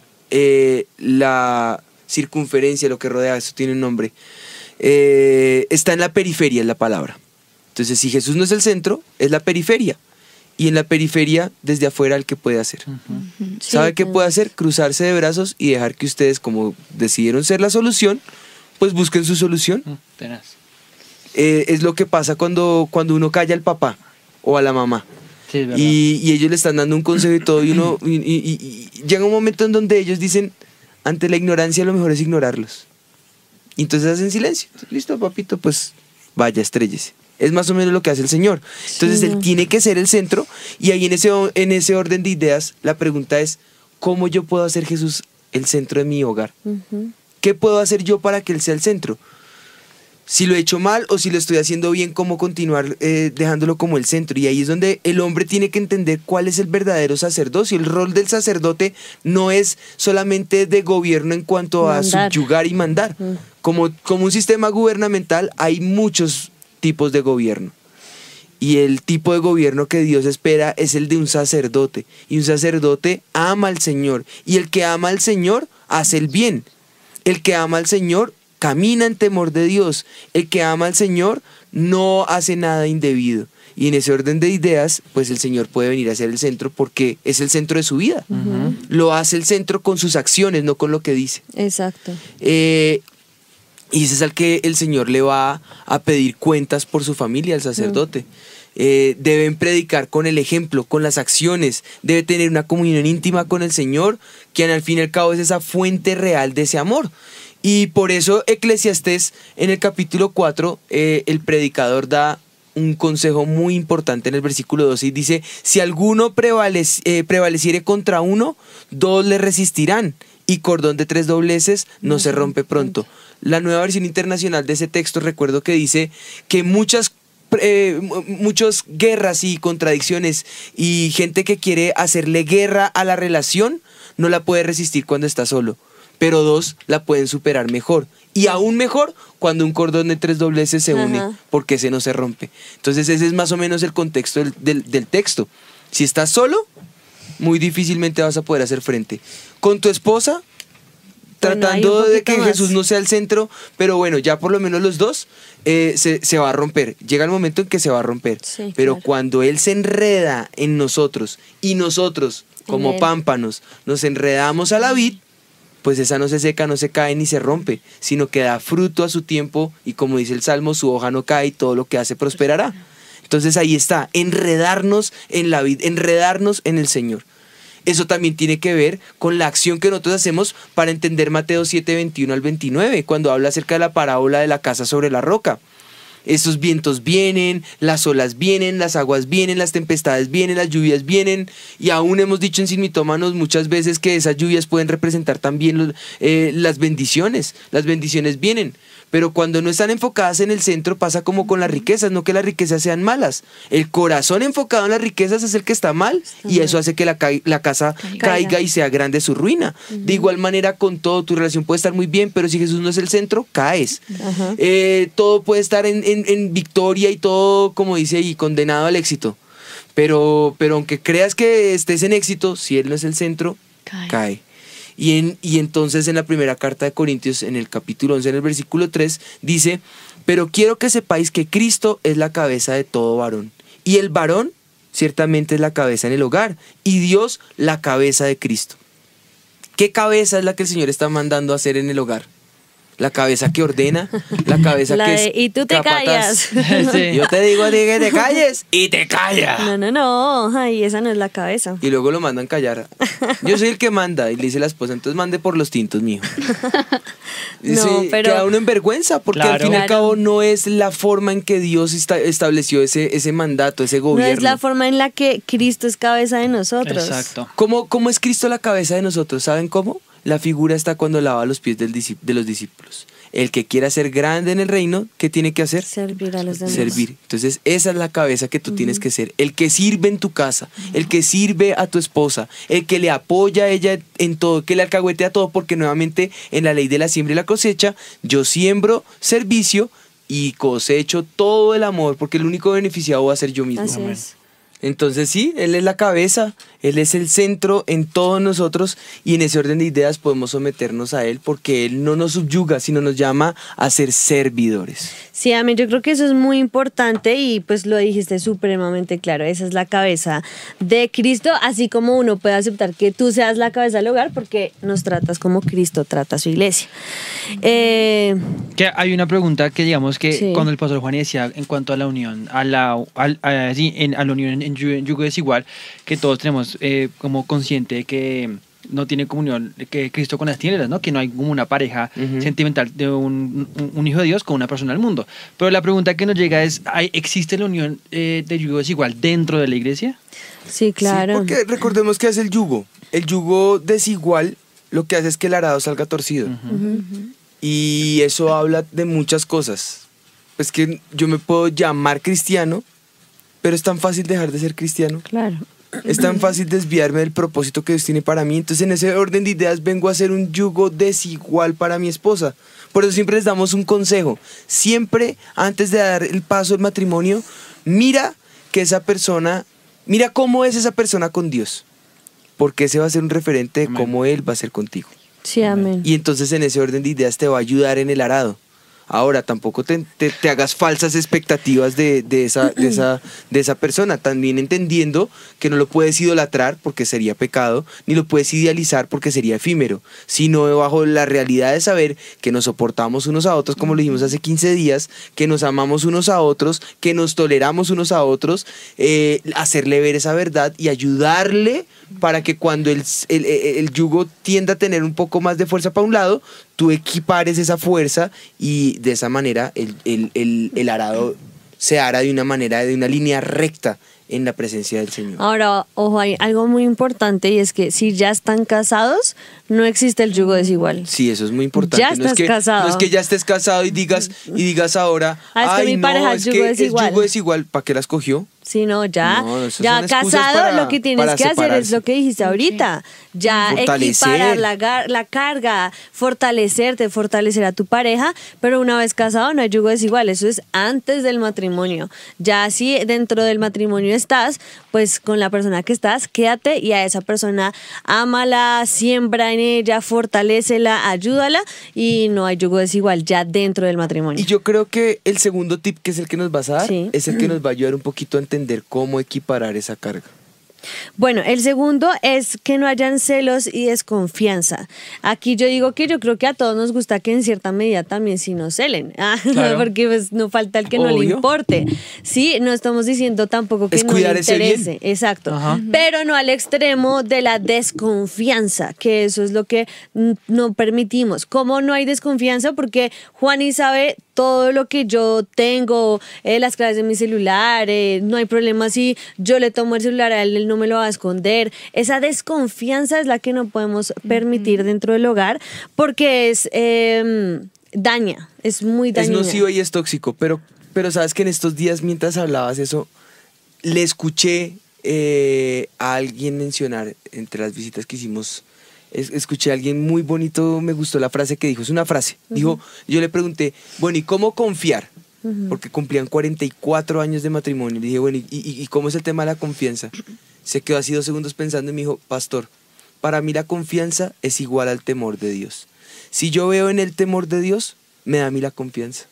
la circunferencia, lo que rodea, eso tiene un nombre. Eh, está en la periferia, es la palabra. Entonces, si Jesús no es el centro, es la periferia. Y en la periferia, desde afuera, el que puede hacer. Sí, ¿Sabe qué pues. puede hacer? Cruzarse de brazos y dejar que ustedes, como decidieron ser la solución, pues busquen su solución. Mm, tenaz. Eh, es lo que pasa cuando, cuando uno calla al papá o a la mamá. Sí. Y, y ellos le están dando un consejo y todo, y uno y, y- y- y llega un momento en donde ellos dicen, ante la ignorancia lo mejor es ignorarlos. Y entonces hacen silencio. Listo, papito, pues vaya, estrellese. Es más o menos lo que hace el Señor. Entonces Sí. Él tiene que ser el centro y ahí en ese, en ese orden de ideas la pregunta es, ¿cómo yo puedo hacer Jesús el centro de mi hogar? ¿Qué puedo hacer yo para que Él sea el centro? Si lo he hecho mal o si lo estoy haciendo bien, ¿cómo continuar eh, dejándolo como el centro? Y ahí es donde el hombre tiene que entender cuál es el verdadero sacerdocio. El rol del sacerdote no es solamente de gobierno en cuanto a Mandar. subyugar y mandar. Mm. Como, como un sistema gubernamental hay muchos tipos de gobierno. Y el tipo de gobierno que Dios espera es el de un sacerdote. Y un sacerdote ama al Señor. Y el que ama al Señor hace el bien. El que ama al Señor camina en temor de Dios. El que ama al Señor no hace nada indebido. Y en ese orden de ideas, pues el Señor puede venir a ser el centro porque es el centro de su vida. Lo hace el centro con sus acciones, no con lo que dice. Exacto. Eh, y ese es al que el Señor le va a pedir cuentas por su familia, al sacerdote. Eh, deben predicar con el ejemplo, con las acciones. Debe tener una comunión íntima con el Señor, quien al fin y al cabo es esa fuente real de ese amor. Y por eso Eclesiastés en el capítulo 4, eh, el predicador da un consejo muy importante en el versículo 12 y dice, si alguno prevalec- eh, prevaleciere contra uno, dos le resistirán y cordón de tres dobleces no se rompe pronto. La nueva versión internacional de ese texto recuerdo que dice que muchas eh, mu- muchas guerras y contradicciones y gente que quiere hacerle guerra a la relación no la puede resistir cuando está solo, pero dos la pueden superar mejor y aún mejor cuando un cordón de tres dobleces se une Ajá. porque ese no se rompe. Entonces ese es más o menos el contexto del, del- del texto. Si estás solo, muy difícilmente vas a poder hacer frente. Con tu esposa, tratando de que más. Jesús no sea el centro, pero bueno, ya por lo menos los dos eh, se, se va a romper. Llega el momento en que se va a romper. Sí, pero claro. cuando Él se enreda en nosotros y nosotros, como pámpanos, nos enredamos a la vid, pues esa no se seca, no se cae ni se rompe, sino que da fruto a su tiempo y como dice el Salmo, su hoja no cae y todo lo que hace prosperará. Entonces ahí está, enredarnos en la vid, enredarnos en el Señor. Eso también tiene que ver con la acción que nosotros hacemos para entender Mateo 7, 21 al 29, cuando habla acerca de la parábola de la casa sobre la roca. Esos vientos vienen, las olas vienen, las aguas vienen, las tempestades vienen, las lluvias vienen. Y aún hemos dicho en Sin Mitómanos muchas veces que esas lluvias pueden representar también eh, las bendiciones. Las bendiciones vienen. Pero cuando no están enfocadas en el centro pasa como con las riquezas, no que las riquezas sean malas. El corazón enfocado en las riquezas es el que está mal y eso hace que la, ca- la casa Caiga. caiga y sea grande su ruina. De igual manera con todo, tu relación puede estar muy bien, pero si Jesús no es el centro, caes. Eh, todo puede estar en, en- en victoria y todo, como dice ahí, condenado al éxito. Pero, pero aunque creas que estés en éxito, si Él no es el centro, Cae. cae. Y, en, y entonces en la primera carta de Corintios, en el capítulo 11, en el versículo 3, dice, pero quiero que sepáis que Cristo es la cabeza de todo varón. Y el varón ciertamente es la cabeza en el hogar, y Dios la cabeza de Cristo. ¿Qué cabeza es la que el Señor está mandando a hacer en el hogar? La cabeza que ordena, la cabeza La que de, es "Y tú te capataz". callas. Sí. Yo te digo a ti que te calles y te callas. No, no, no. Ay, esa no es la cabeza. Y luego lo mandan callar. Yo soy el que manda, y le dice la esposa, entonces mande por los tintos, mijo. No, sí, pero- Queda uno en vergüenza, porque al fin y al cabo no es la forma en que Dios esta- estableció ese, ese mandato, ese No gobierno. es la forma en la que Cristo es cabeza de nosotros. Exacto. ¿Cómo, cómo es Cristo la cabeza de nosotros? ¿Saben cómo? La figura está cuando lava los pies del de los discípulos. El que quiera ser grande en el reino, ¿qué tiene que hacer? Servir a los demás. servir. Entonces, esa es la cabeza que tú tienes que ser. El que sirve en tu casa, el que sirve a tu esposa, el que le apoya a ella en todo, que le alcahuetea todo, porque nuevamente en la ley de la siembra y la cosecha, yo siembro servicio, y cosecho todo el amor, porque el único beneficiado va a ser yo mismo. Así es. Entonces sí, Él es la cabeza, Él es el centro en todos nosotros y en ese orden de ideas podemos someternos a Él porque Él no nos subyuga, sino nos llama a ser servidores. Sí, amén. Yo creo que eso es muy importante y pues lo dijiste supremamente claro. Esa es la cabeza de Cristo, así como uno puede aceptar que tú seas la cabeza del hogar porque nos tratas como Cristo trata a su iglesia. Eh, Que hay una pregunta que digamos que Sí. cuando el pastor Juan decía en cuanto a la unión, a la, al- a, sí, en, a la unión en, en yugo desigual, que todos tenemos eh, como consciente de que no tiene comunión que Cristo con las tinieblas, ¿no? Que no hay como una pareja sentimental de un, un- un hijo de Dios con una persona del mundo. Pero la pregunta que nos llega es, ¿hay- ¿existe la unión eh, de yugo desigual dentro de la iglesia? sí, claro. Sí, porque recordemos que es el yugo. El yugo desigual lo que hace es que el arado salga torcido. Y eso habla de muchas cosas. Pues que yo me puedo llamar cristiano, pero es tan fácil dejar de ser cristiano. Claro. Es tan fácil desviarme del propósito que Dios tiene para mí. Entonces, en ese orden de ideas, vengo a hacer un yugo desigual para mi esposa. Por eso siempre les damos un consejo. Siempre, antes de dar el paso al matrimonio, mira que esa persona, mira cómo es esa persona con Dios. Porque ese va a ser un referente de Amén. cómo Él va a ser contigo. Sí, amén. Y entonces en ese orden de ideas te va a ayudar en el arado. Ahora, tampoco te, te- hagas falsas expectativas de, de esa, de, esa, de esa persona, también entendiendo que no lo puedes idolatrar porque sería pecado, ni lo puedes idealizar porque sería efímero, sino bajo la realidad de saber que nos soportamos unos a otros, como lo dijimos hace 15 días, que nos amamos unos a otros, que nos toleramos unos a otros, eh, hacerle ver esa verdad y ayudarle para que cuando el, el- el yugo tienda a tener un poco más de fuerza para un lado, tú equipares esa fuerza y de esa manera el, el- el- el arado se hará de una manera, de una línea recta en la presencia del Señor. Ahora, ojo, hay algo muy importante y es que si ya están casados, no existe el yugo desigual. Sí, eso es muy importante. Ya no, es estás que, casado. no es que ya estés casado y digas, y digas ahora, Ah, es que ay mi no, pareja es es yugo que es desigual". yugo desigual, ¿para qué la escogió? Si no, ya, No, ya casado, para- lo que tienes que hacer es lo que dijiste ahorita. Ya equiparar la, gar- la carga, fortalecerte, fortalecer a tu pareja, pero una vez casado no hay yugo desigual, eso es antes del matrimonio. Ya si dentro del matrimonio estás, pues con la persona que estás, quédate y a esa persona ámala, siembra en ella, fortalécela, ayúdala y no hay yugo desigual ya dentro del matrimonio. Y yo creo que el segundo tip, que es el que nos vas a dar, Sí. es el que nos va a ayudar un poquito a entender cómo equiparar esa carga. Bueno, el segundo es que no hayan celos y desconfianza. Aquí yo digo que yo creo que a todos nos gusta que en cierta medida también sí nos celen, Ah, Claro. porque pues no falta el que no le importe. Sí, no estamos diciendo tampoco que Es no le interese, exacto, Ajá. pero no al extremo de la desconfianza, que eso es lo que mm, no permitimos. ¿Cómo no hay desconfianza? Porque Juani sabe todo lo que yo tengo, eh, las claves de mi celular, eh, no hay problema si yo le tomo el celular a él, él no me lo va a esconder. Esa desconfianza es la que no podemos permitir dentro del hogar porque es eh, daña, es muy Es dañina. nocivo y es tóxico, pero, pero sabes que en estos días, mientras hablabas eso, le escuché eh, a alguien mencionar entre las visitas que hicimos. Es- Escuché a alguien muy bonito, me gustó la frase que dijo, es una frase. Dijo, yo le pregunté, bueno, ¿y cómo confiar? Porque cumplían 44 años de matrimonio. Le dije, bueno, ¿y, y- y cómo es el tema de la confianza? Se quedó así dos segundos pensando y me dijo, pastor, para mí la confianza es igual al temor de Dios. Si yo veo en el temor de Dios, me da a mí la confianza.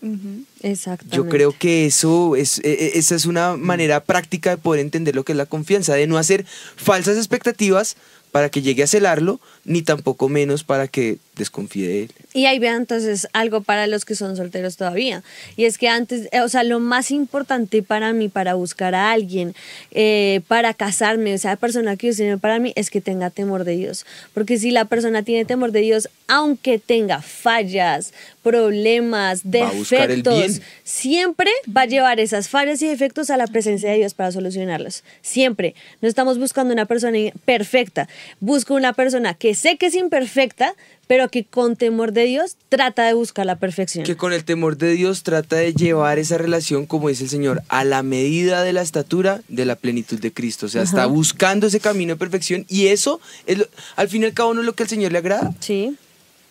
Exactamente. Yo creo que eso es, e- e- esa es una manera práctica de poder entender lo que es la confianza, de no hacer falsas expectativas para que llegue a celarlo, ni tampoco menos para que desconfíe de él. Y ahí vean entonces algo para los que son solteros todavía. Y es que antes, eh, o sea, lo más importante para mí, para buscar a alguien, eh, para casarme, o sea, la persona que Dios tiene para mí, es que tenga temor de Dios. Porque si la persona tiene temor de Dios, aunque tenga fallas, problemas, defectos, siempre va a llevar esas fallas y defectos a la presencia de Dios para solucionarlos. Siempre. No estamos buscando una persona perfecta. Busco una persona que sé que es imperfecta, pero que con temor de Dios trata de buscar la perfección. Que con el temor de Dios trata de llevar esa relación, como dice el Señor, a la medida de la estatura de la plenitud de Cristo. O sea, está Ajá. buscando ese camino de perfección y eso, es lo- al fin y al cabo, no es lo que al Señor le agrada. Sí.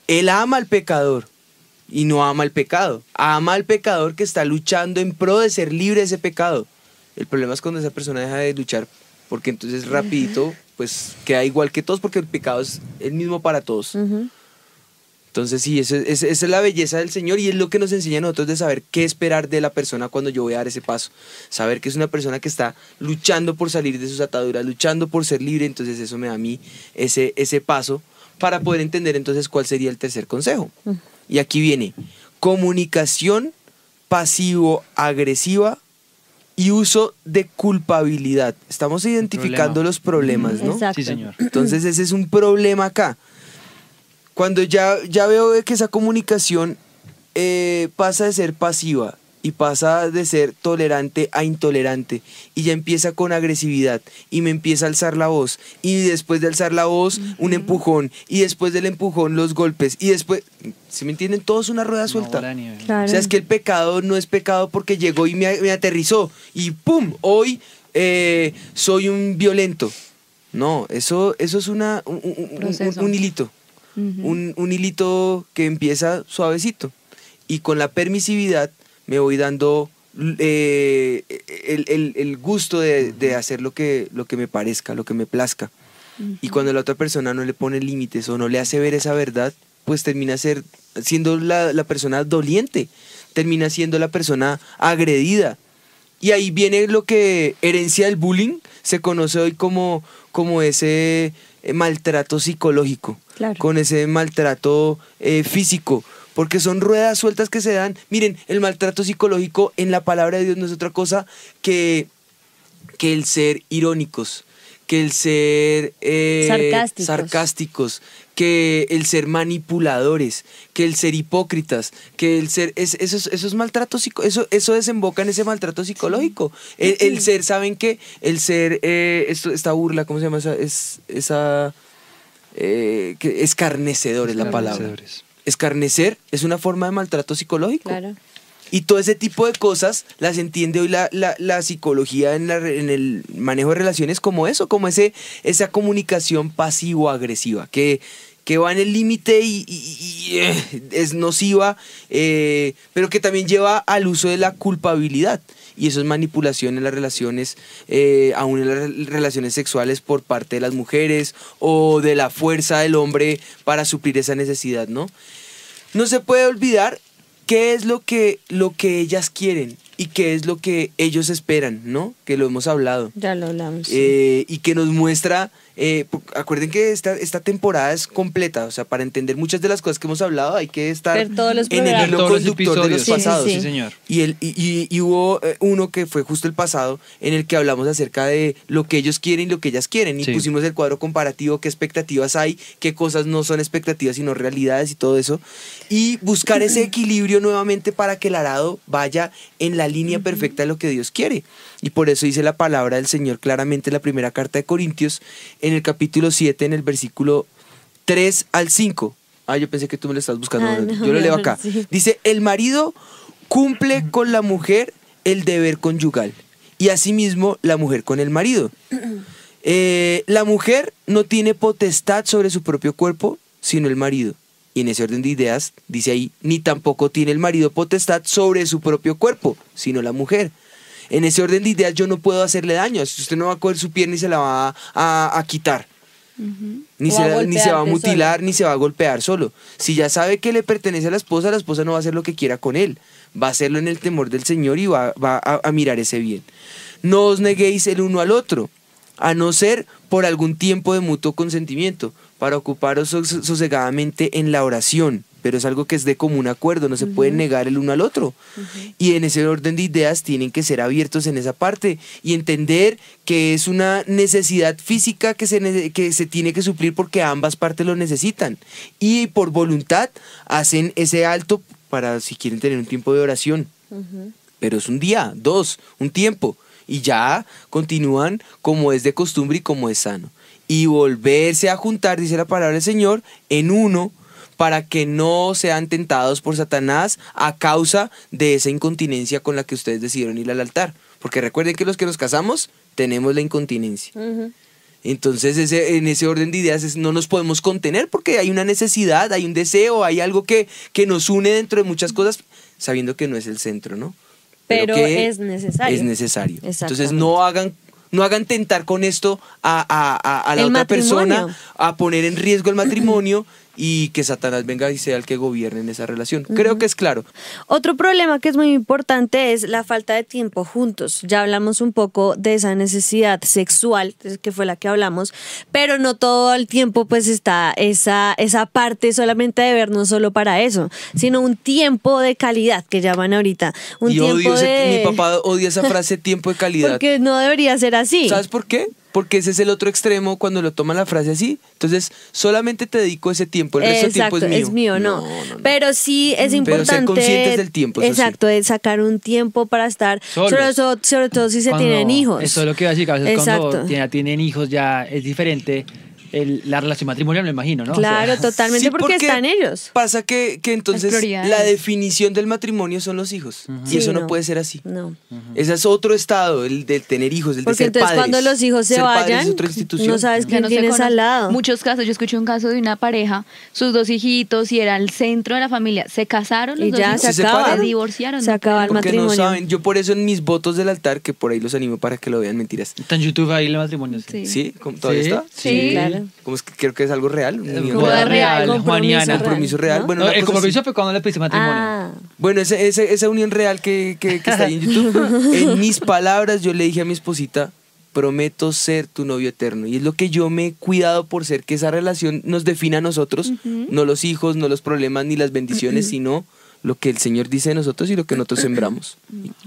Él ama al pecador. y no ama el pecado. Ama al pecador que está luchando en pro de ser libre de ese pecado. El problema es cuando esa persona deja de luchar, porque entonces rapidito pues queda igual que todos porque el pecado es el mismo para todos. Entonces sí, esa es la belleza del Señor y es lo que nos enseña a nosotros de saber qué esperar de la persona cuando yo voy a dar ese paso. Saber que es una persona que está luchando por salir de sus ataduras, luchando por ser libre, entonces eso me da a mí ese, ese paso para poder entender entonces cuál sería el tercer consejo. Y aquí viene, comunicación pasivo-agresiva y uso de culpabilidad. Estamos identificando Problema. los problemas, ¿no? Exacto. Sí, señor. Entonces ese es un problema acá. Cuando ya, ya veo de que esa comunicación eh, pasa de ser pasiva y pasa de ser tolerante a intolerante y ya empieza con agresividad y me empieza a alzar la voz y después de alzar la voz un empujón y después del empujón los golpes y después, ¿se me entienden? Todo es una rueda suelta. nieve. Claro. O sea, es que el pecado no es pecado porque llegó y me, me aterrizó y ¡pum! Hoy eh, soy un violento. No, eso, eso es una, un, un- un- Proceso. un hilito. Un hilito que empieza suavecito. Y con la permisividad me voy dando eh, el, el- el gusto de, de hacer lo que, lo que me parezca, lo que me plazca. Y cuando la otra persona no le pone límites o no le hace ver esa verdad, pues termina ser, siendo la, la persona doliente, termina siendo la persona agredida. Y ahí viene lo que herencia del bullying se conoce hoy como, como ese eh, maltrato psicológico, Claro. con ese maltrato eh, físico, porque son ruedas sueltas que se dan. Miren, el maltrato psicológico en la palabra de Dios no es otra cosa que, que el ser irónicos, que el ser eh, Sarcásticos. sarcásticos, que el ser manipuladores, que el ser hipócritas, que el ser es, esos esos maltratos psico- eso eso desemboca en ese maltrato psicológico. El, el ser, ¿saben qué? El ser eh, esto esta burla, ¿cómo se llama esa es esa eh, que escarnecedor es la palabra. Escarnecer es una forma de maltrato psicológico. Claro. Y todo ese tipo de cosas las entiende hoy la, la- la psicología en, la en el manejo de relaciones como eso, como ese, esa comunicación pasivo-agresiva, que, que va en el límite y, y- y, eh, es nociva, eh, pero que también lleva al uso de la culpabilidad. Y eso es manipulación en las relaciones, eh, aún en las re- relaciones sexuales por parte de las mujeres o de la fuerza del hombre para suplir esa necesidad, ¿no? no se puede olvidar qué es lo que, lo que ellas quieren y qué es lo que ellos esperan, ¿no? Que lo hemos hablado. Ya lo hablamos. sí. Eh, y que nos muestra, eh, acuerden que esta, esta temporada es completa, o sea, para entender muchas de las cosas que hemos hablado hay que estar en el hilo Todos los conductor de los. Sí, sí, pasados. sí. Sí, señor. Y, el, y, y- y hubo eh, uno que fue justo el pasado, en el que hablamos acerca de lo que ellos quieren y lo que ellas quieren. Y Sí. pusimos el cuadro comparativo, qué expectativas hay, qué cosas no son expectativas, sino realidades y todo eso. Y buscar ese equilibrio nuevamente para que el arado vaya en la línea perfecta de lo que Dios quiere. Y por eso dice la palabra del Señor claramente en la primera carta de Corintios, en el capítulo 7, en el versículo 3 al 5. Ah, yo pensé que tú me lo estás buscando. Ah, no, yo lo leo acá. sí. Dice, el marido cumple con la mujer el deber conyugal y asimismo la mujer con el marido. Eh, la mujer no tiene potestad sobre su propio cuerpo, sino el marido. Y en ese orden de ideas dice ahí, ni tampoco tiene el marido potestad sobre su propio cuerpo, sino la mujer. En ese orden de ideas yo no puedo hacerle daño. Si usted no va a coger su pierna y se la va a, a quitar. Ni se, a la- ni se va a mutilar, ni se va a golpear solo. Si ya sabe que le pertenece a la esposa, la esposa no va a hacer lo que quiera con él. Va a hacerlo en el temor del Señor y va, va a, a mirar ese bien. No os neguéis el uno al otro, a no ser por algún tiempo de mutuo consentimiento, para ocuparos sos- sosegadamente en la oración. Pero es algo que es de común acuerdo, no se puede negar el uno al otro. Y en ese orden de ideas tienen que ser abiertos en esa parte y entender que es una necesidad física que se, que se tiene que suplir porque ambas partes lo necesitan. Y por voluntad hacen ese alto para si quieren tener un tiempo de oración. Pero es un día, dos, un tiempo. Y ya continúan como es de costumbre y como es sano. Y volverse a juntar, dice la palabra del Señor, en uno para que no sean tentados por Satanás a causa de esa incontinencia con la que ustedes decidieron ir al altar. Porque recuerden que los que nos casamos tenemos la incontinencia. Entonces, ese, en ese orden de ideas es- no nos podemos contener porque hay una necesidad, hay un deseo, hay algo que, que nos une dentro de muchas cosas, sabiendo que no es el centro, ¿no? Pero que es necesario. Es necesario. Entonces, no hagan, no hagan tentar con esto a, a- a- a la El otra matrimonio. persona, a poner en riesgo el matrimonio y que Satanás venga y sea el que gobierne en esa relación. Creo que es claro. Otro problema que es muy importante es la falta de tiempo juntos. Ya hablamos un poco de esa necesidad sexual, que fue la que hablamos, pero no todo el tiempo pues está esa, esa parte solamente de vernos solo para eso, sino un tiempo de calidad que llaman ahorita. Un y tiempo odio ese- de... mi papá odia esa frase tiempo de calidad. Porque no debería ser así. ¿Sabes por qué? Porque ese es el otro extremo cuando lo toman la frase así. Entonces, solamente te dedico ese tiempo, el resto del tiempo Exacto, es mío. no. no, no. Pero sí es Pero importante. ser conscientes del tiempo, eso sí. Exacto, de sacar un tiempo para estar. Sobre, todo- sobre todo si se Cuando- tienen hijos. Eso es lo que iba a decir, que a veces cuando Exacto. tienen, tienen hijos ya es diferente el- la relación matrimonial, me imagino, ¿no? O sea, Claro, totalmente, Sí, porque, están ellos. Pasa que, que entonces la definición del matrimonio son los hijos. Y Sí, eso no. no. puede ser así. No. Ese es otro estado, el de tener hijos, el de Porque ser entonces padres. cuando los hijos se vayan, es otra institución. no sabes quién no se tienes al lado. Muchos casos, yo escuché un caso de una pareja, sus dos hijitos y era el centro de la familia, se casaron los Y dos ya hijos, se ¿Se se divorciaron. Se acaba el Porque no matrimonio. saben. Yo por eso en mis votos del altar, que por ahí los animo para que lo vean, mentiras. Está en YouTube ahí el matrimonio. Sí. ¿Sí? ¿Cómo- ¿Todavía está? Sí. Claro. Como es que creo que es algo real. unión Como real. de real, Compromiso Juaniana. real, Compromiso real. ¿no? Bueno, No, el compromiso así. fue cuando le pediste matrimonio. Ah, Bueno, ese- ese- esa unión real que, que- que está ahí en YouTube, en mis palabras yo le dije a mi esposita, prometo ser tu novio eterno. Y es lo que yo me he cuidado por ser, que esa relación nos defina a nosotros, no los hijos, no los problemas ni las bendiciones, sino lo que el Señor dice de nosotros y lo que nosotros sembramos.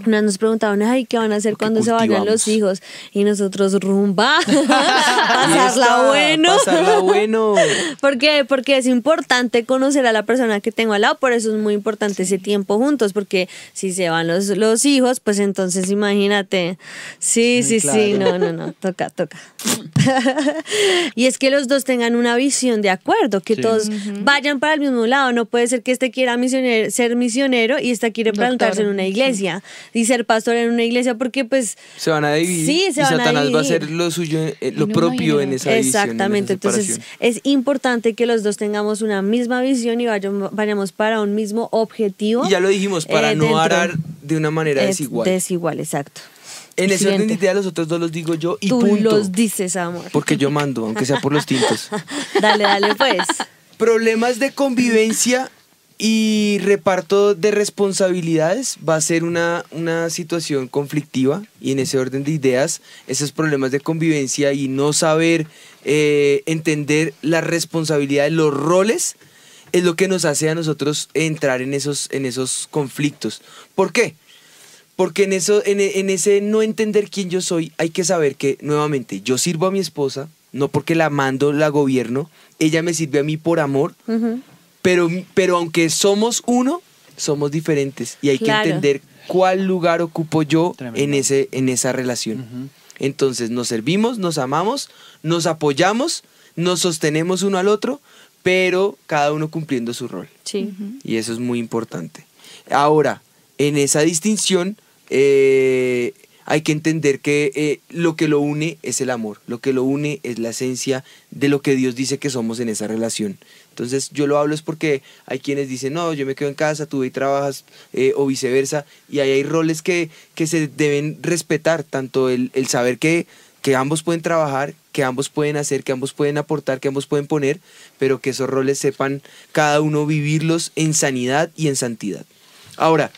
una nos preguntaban, ay, ¿qué van a hacer cuando se vayan los hijos? Y nosotros, rumba, pasarla bueno. Pasarla bueno. ¿Por qué? Porque es importante conocer a la persona que tengo al lado, por eso es muy importante ese tiempo juntos, porque si se van los, los hijos, pues entonces imagínate. Sí, sí, sí, no, no, no, toca, toca. y es que los dos tengan una visión de acuerdo, que Sí. todos vayan para el mismo lado, no puede ser que este quiera misionero, ser misionero y esta quiere Doctor. plantarse en una iglesia y ser pastor en una iglesia, porque pues Se van a dividir Sí, se y van a Satanás va a dividir. hacer lo suyo, eh, lo No, propio en esa división, en esa Exactamente, entonces es importante que los dos tengamos una misma visión y vayamos, para un mismo objetivo. Y ya lo dijimos, para eh, no arar de una manera Es desigual. Desigual, exacto. en ese orden de ideas los otros dos los digo yo y Tú punto. los dices, amor. Porque yo mando, aunque sea por los tintos. Dale, dale, pues. Problemas de convivencia y reparto de responsabilidades va a ser una, una situación conflictiva y en ese orden de ideas, esos problemas de convivencia y no saber eh, entender las responsabilidades, los roles, es lo que nos hace a nosotros entrar en esos, en esos conflictos. ¿Por qué? Porque en, eso, en, en ese no entender quién yo soy, hay que saber que, nuevamente, yo sirvo a mi esposa, no porque la mando, la gobierno, ella me sirve a mí por amor. Pero, pero aunque somos uno, somos diferentes y hay Claro. que entender cuál lugar ocupo yo Tremendo. en, ese, en esa relación. Entonces nos servimos, nos amamos, nos apoyamos, nos sostenemos uno al otro, pero cada uno cumpliendo su rol. Sí. Y eso es muy importante. Ahora, en esa distinción, eh, hay que entender que eh, lo que lo une es el amor, lo que lo une es la esencia de lo que Dios dice que somos en esa relación. Entonces yo lo hablo es porque hay quienes dicen, no, yo me quedo en casa, tú y trabajas, eh, o viceversa, y ahí hay roles que, que se deben respetar, tanto el, el saber que, que ambos pueden trabajar, que ambos pueden hacer, que ambos pueden aportar, que ambos pueden poner, pero que esos roles sepan cada uno vivirlos en sanidad y en santidad. Ahora,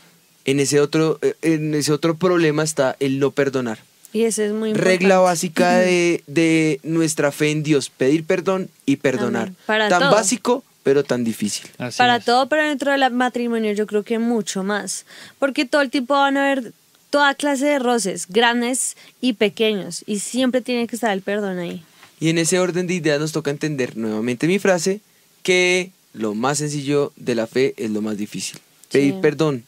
en ese otro, eh, en ese otro problema está el no perdonar. Y eso es muy importante. Regla básica de, de nuestra fe en Dios, pedir perdón y perdonar. Para tan todo. básico, pero tan difícil. Así Para es. todo, pero dentro del matrimonio yo creo que mucho más. Porque todo el tiempo van a haber toda clase de roces, grandes y pequeños. Y siempre tiene que estar el perdón ahí. Y en ese orden de ideas nos toca entender nuevamente mi frase, que lo más sencillo de la fe es lo más difícil. Pedir Sí. perdón.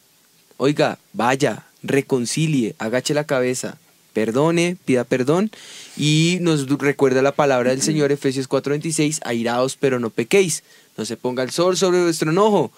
Oiga, vaya, reconcilie, agache la cabeza, perdone, pida perdón y nos recuerda la palabra del Señor Efesios 4:26, airaos pero no pequéis, no se ponga el sol sobre vuestro enojo,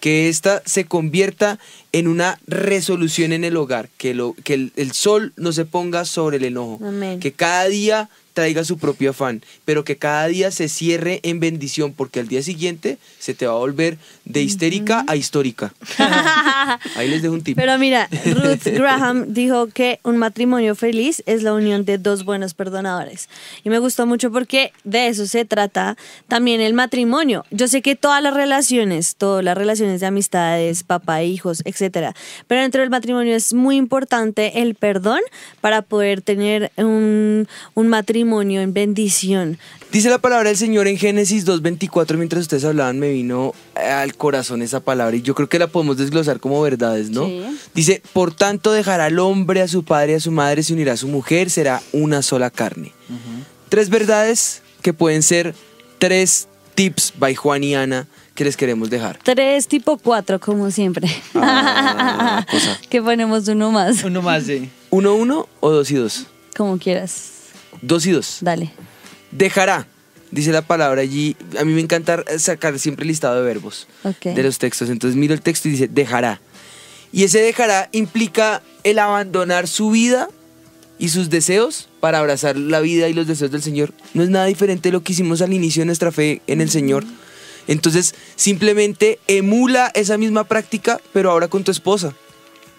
que ésta se convierta en una resolución en el hogar, que, lo, que el, el sol no se ponga sobre el enojo, Amén. que cada día traiga su propio afán, pero que cada día se cierre en bendición, porque al día siguiente se te va a volver de histérica a histórica. Ahí les dejo un tip. Pero mira, Ruth Graham dijo que un matrimonio feliz es la unión de dos buenos perdonadores. Y me gustó mucho porque de eso se trata también el matrimonio. Yo sé que todas las relaciones, todas las relaciones de amistades, papá, hijos, etcétera, pero dentro del matrimonio es muy importante el perdón para poder tener un, un matrimonio en bendición. Dice la palabra del Señor en Génesis 2.24, mientras ustedes hablaban, me vino al corazón esa palabra y yo creo que la podemos desglosar como verdades, ¿no? Sí. Dice, por tanto dejará al hombre a su padre y a su madre, se unirá a su mujer, será una sola carne. Tres verdades que pueden ser tres tips by Juan y Ana que les queremos dejar. Tres tipo cuatro, como siempre. Ah, cosa. que ponemos uno más, Uno más de. ¿Uno, uno o dos y dos? como quieras. Dos y dos. Dale. Dejará, dice la palabra allí. A mí me encanta sacar siempre el listado de verbos de los textos. Entonces miro el texto y dice dejará. Y ese dejará implica el abandonar su vida y sus deseos para abrazar la vida y los deseos del Señor. No es nada diferente de lo que hicimos al inicio de nuestra fe en el Señor. Entonces simplemente emula esa misma práctica, pero ahora con tu esposa.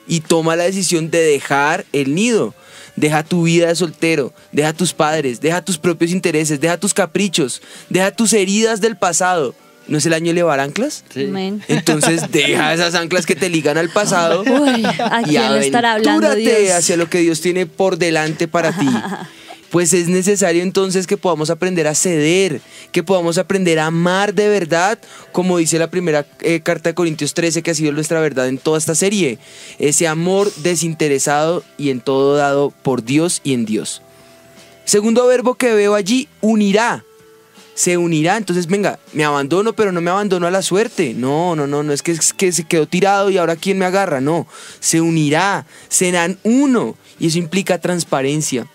Y toma la decisión de dejar el nido. Deja tu vida de soltero, deja tus padres, deja tus propios intereses, deja tus caprichos, deja tus heridas del pasado. ¿No es el año de llevar anclas? Sí. Entonces deja esas anclas que te ligan al pasado Uy, ¿a y aventúrate Dios? hacia lo que Dios tiene por delante para ti. Pues es necesario entonces que podamos aprender a ceder, que podamos aprender a amar de verdad, como dice la primera eh, carta de Corintios 13, que ha sido nuestra verdad en toda esta serie. Ese amor desinteresado y en todo dado por Dios y en Dios. Segundo verbo que veo allí, unirá. Se unirá, entonces venga, me abandono, pero no me abandono a la suerte. No, no, no, no es que, es que se quedó tirado y ahora quién me agarra. No, se unirá, serán uno. Y eso implica transparencia.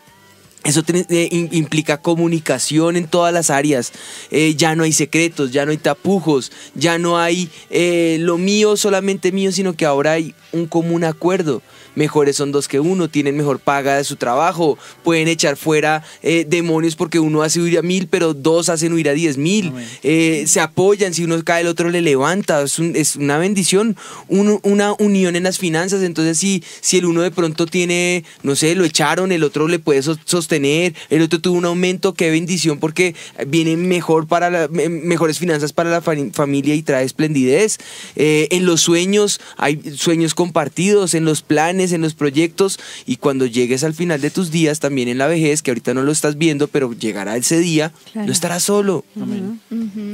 Eso eh, im- implica comunicación en todas las áreas. Eh, ya no hay secretos, ya no hay tapujos, ya no hay eh, lo mío solamente mío, sino que ahora hay un común acuerdo. Mejores son dos que uno, tienen mejor paga de su trabajo, pueden echar fuera eh, demonios porque uno hace huir a mil, pero dos hacen huir a diez mil. Eh, se apoyan, si uno cae el otro le levanta, es, un- es una bendición, un- una unión en las finanzas, entonces si, si el uno de pronto tiene, no sé, lo echaron, el otro le puede sos- sostener, el otro tuvo un aumento, qué bendición porque viene mejor para la- me- mejores finanzas para la fa- familia y trae esplendidez. Eh, en los sueños, hay sueños compartidos, en los planes, en los proyectos y cuando llegues al final de tus días, también en la vejez, que ahorita no lo estás viendo, pero llegará ese día, Claro. no estarás solo.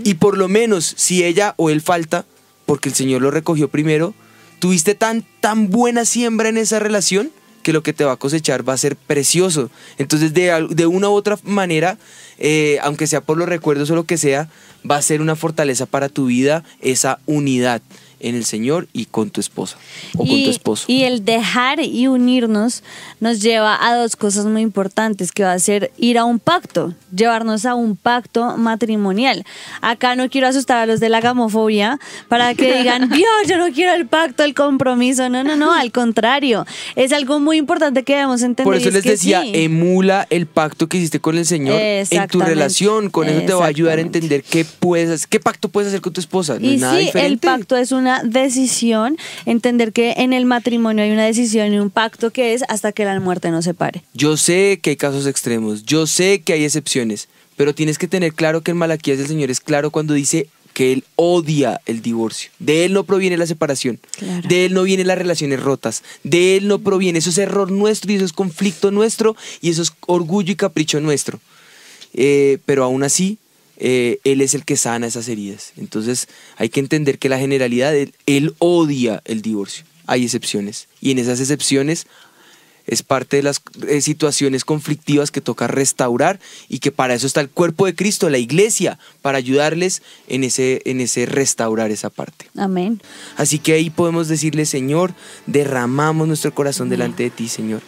Y por lo menos, si ella o él falta, porque el Señor lo recogió primero, tuviste tan, tan buena siembra en esa relación que lo que te va a cosechar va a ser precioso. Entonces, de, de una u otra manera, eh, aunque sea por los recuerdos o lo que sea, va a ser una fortaleza para tu vida esa unidad en el Señor y con tu esposa o con tu esposo. y el dejar y unirnos nos lleva a dos cosas muy importantes, que va a ser ir a un pacto, llevarnos a un pacto matrimonial. Acá no quiero asustar a los de la gamofobia para que digan, Dios, yo no quiero el pacto, el compromiso. No, no, no, al contrario. Es algo muy importante que debemos entender. Por y eso es les decía, sí. emula el pacto que hiciste con el Señor en tu relación. Con eso te va a ayudar a entender qué puedes, qué pacto puedes hacer con tu esposa. No Y es nada sí, el pacto es una decisión, entender que en el matrimonio hay una decisión y un pacto que es hasta que la muerte nos separe. Yo sé que hay casos extremos, yo sé que hay excepciones, pero tienes que tener claro que en Malaquías el Señor es claro cuando dice que Él odia el divorcio. De Él no proviene la separación, Claro. de Él no vienen las relaciones rotas, de Él no proviene, eso es error nuestro y eso es conflicto nuestro y eso es orgullo y capricho nuestro. Eh, pero aún así, eh, Él es el que sana esas heridas. Entonces hay que entender que la generalidad, Él, él odia el divorcio. Hay excepciones. Y en esas excepciones es parte de las eh, situaciones conflictivas que toca restaurar y que para eso está el cuerpo de Cristo, la iglesia, para ayudarles en ese, en ese restaurar esa parte. Amén. Así que ahí podemos decirle, Señor, derramamos nuestro corazón delante de ti, Señor.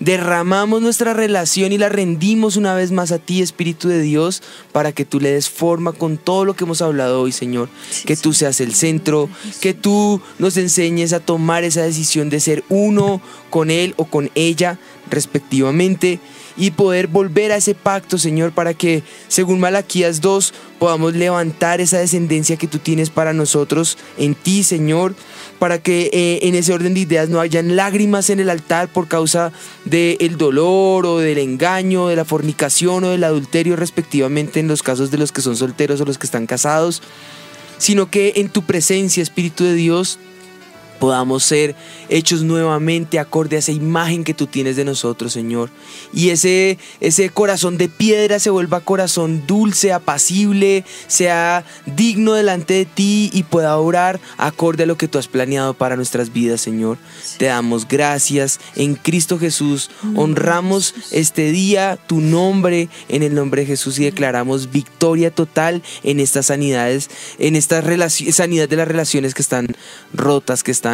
Derramamos nuestra relación y la rendimos una vez más a ti, Espíritu de Dios, para que tú le des forma con todo lo que hemos hablado hoy, Señor. que tú seas el centro, que tú nos enseñes a tomar esa decisión de ser uno con Él o con ella, respectivamente y poder volver a ese pacto, Señor, para que, según Malaquías 2, podamos levantar esa descendencia que tú tienes para nosotros en ti, Señor, para que eh, en ese orden de ideas no hayan lágrimas en el altar por causa del dolor o del engaño, de la fornicación o del adulterio, respectivamente, en los casos de los que son solteros o los que están casados, sino que en tu presencia, Espíritu de Dios, podamos ser hechos nuevamente acorde a esa imagen que tú tienes de nosotros, Señor. Y ese, ese corazón de piedra se vuelva corazón dulce, apacible, sea digno delante de ti y pueda orar acorde a lo que tú has planeado para nuestras vidas, Señor. Te damos gracias en Cristo Jesús. Honramos este día tu nombre en el nombre de Jesús y declaramos victoria total en estas sanidades, en estas sanidad de las relaciones que están rotas, que están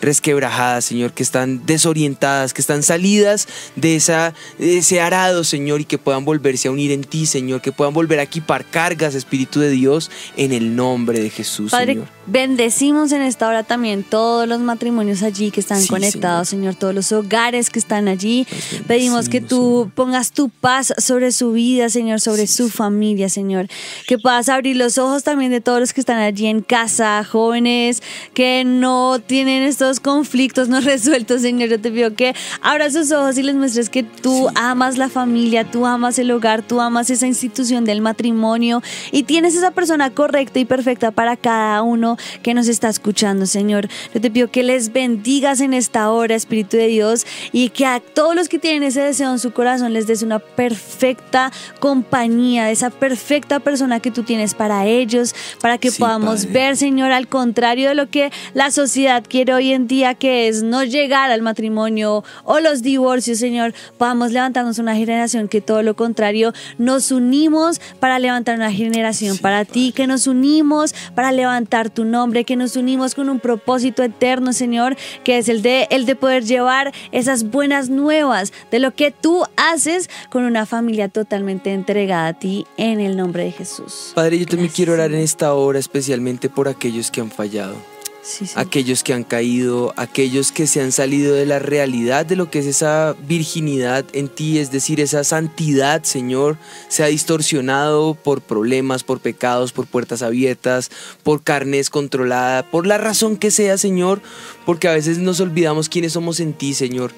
resquebrajadas, Señor, que están desorientadas, que están salidas de, esa, de ese arado, Señor, y que puedan volverse a unir en ti, Señor, que puedan volver a equipar cargas, Espíritu de Dios, en el nombre de Jesús, Padre, Señor. bendecimos en esta hora también todos los matrimonios allí que están Sí, conectados, señor. todos los hogares que están allí. Pedimos que tú pongas tu paz sobre su vida, Señor, sobre su familia, Señor. Que puedas abrir los ojos también de todos los que están allí en casa, jóvenes que no tienen estos conflictos no resueltos, Señor. Yo te pido que abras sus ojos y les muestres que tú amas la familia, tú amas el hogar, tú amas esa institución del matrimonio y tienes esa persona correcta y perfecta para cada uno que nos está escuchando, Señor. Yo te pido que les bendigas en esta hora, Espíritu de Dios, y que a todos los que tienen ese deseo en su corazón les des una perfecta compañía, esa perfecta persona que tú tienes para ellos, para que Sí, podamos Padre. ver, Señor, al contrario de lo que la sociedad quiere hoy en día, que es no llegar al matrimonio o los divorcios, Señor, podamos levantarnos una generación que todo lo contrario, nos unimos para levantar una generación para ti, que nos unimos para levantar tu nombre, que nos unimos con un propósito eterno, Señor, que es el de, el de poder llevar esas buenas nuevas de lo que tú haces con una familia totalmente entregada a ti en el nombre de Jesús. Padre, yo también Gracias, quiero orar en esta hora especialmente por aquellos que han fallado. Aquellos que han caído, aquellos que se han salido de la realidad de lo que es esa virginidad en ti, es decir, esa santidad, Señor, se ha distorsionado por problemas, por pecados, por puertas abiertas, por carne descontrolada, por la razón que sea, Señor, porque a veces nos olvidamos quiénes somos en ti, Señor.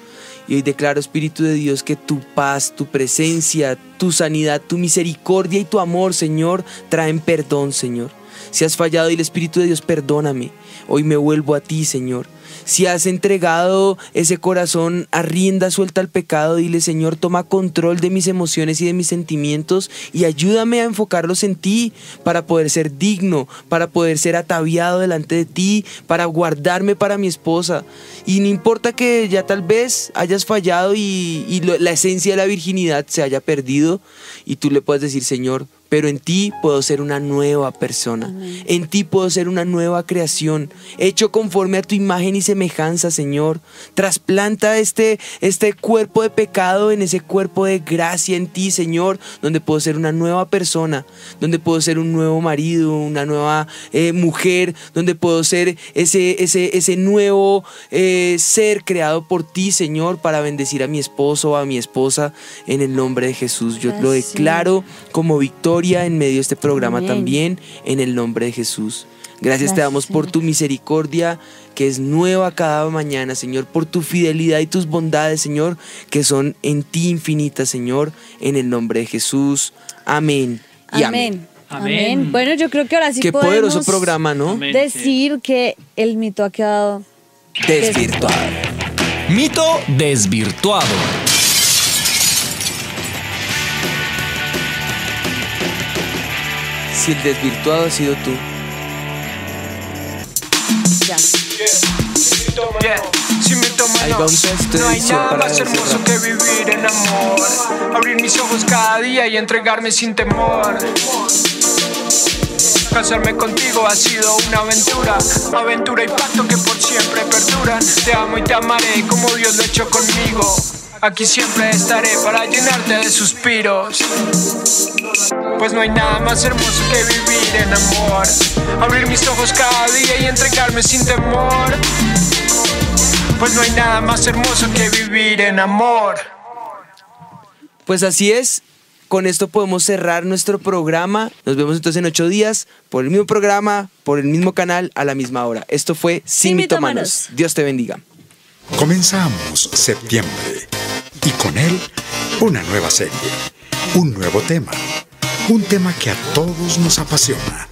Y hoy declaro, Espíritu de Dios, que tu paz, tu presencia, tu sanidad, tu misericordia y tu amor, Señor, traen perdón, Señor. Si has fallado y el Espíritu de Dios, perdóname. Hoy me vuelvo a ti, Señor. Si has entregado ese corazón a rienda suelta al pecado, dile, Señor, toma control de mis emociones y de mis sentimientos y ayúdame a enfocarlos en ti para poder ser digno, para poder ser ataviado delante de ti, para guardarme para mi esposa. Y no importa que ya tal vez hayas fallado y, la esencia de la virginidad se haya perdido y tú le puedes decir, Señor, pero en ti puedo ser una nueva persona. En ti puedo ser una nueva creación, hecho conforme a tu imagen y semejanza, Señor. Trasplanta este, este cuerpo de pecado en ese cuerpo de gracia en ti, Señor, donde puedo ser una nueva persona, donde puedo ser un nuevo marido, una nueva eh, mujer, donde puedo ser ese, ese, ese nuevo eh, ser creado por ti, Señor, para bendecir a mi esposo o a mi esposa en el nombre de Jesús. Yo lo declaro como victoria en medio de este programa Amén. también en el nombre de Jesús. Gracias, te damos por tu misericordia que es nueva cada mañana, Señor, por tu fidelidad y tus bondades, Señor, que son en ti infinitas, Señor, en el nombre de Jesús. Amén. Y amén. Amén. Amén. Amén. Bueno, yo creo que ahora sí Qué podemos poderoso programa, ¿no? Amén. decir que el mito ha quedado Desvirtuado. Mito desvirtuado. Si el desvirtuado ha sido tú. ya. Yeah, si me toman No hay nada para más hermoso cerrar. que vivir en amor Abrir mis ojos cada día y entregarme sin temor Casarme contigo ha sido una aventura Aventura y pacto que por siempre perduran Te amo y te amaré como Dios lo ha hecho conmigo Aquí siempre estaré para llenarte de suspiros pues no hay nada más hermoso que vivir en amor. Abrir mis ojos cada día y entregarme sin temor. Pues no hay nada más hermoso que vivir en amor. Pues así es. Con esto podemos cerrar nuestro programa. Nos vemos entonces en ocho días por el mismo programa, por el mismo canal, a la misma hora. Esto fue Sin, Sin. Mitómanos. Dios te bendiga. Comenzamos septiembre y con él una nueva serie, un nuevo tema, un tema que a todos nos apasiona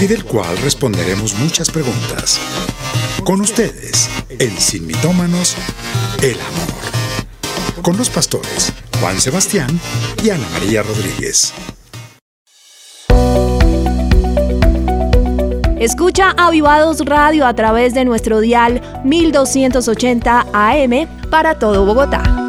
y del cual responderemos muchas preguntas. Con ustedes, en Sin Mitómanos, el amor. Con los pastores Juan Sebastián y Ana María Rodríguez. Escucha Avivados Radio a través de nuestro dial 1280 AM para todo Bogotá.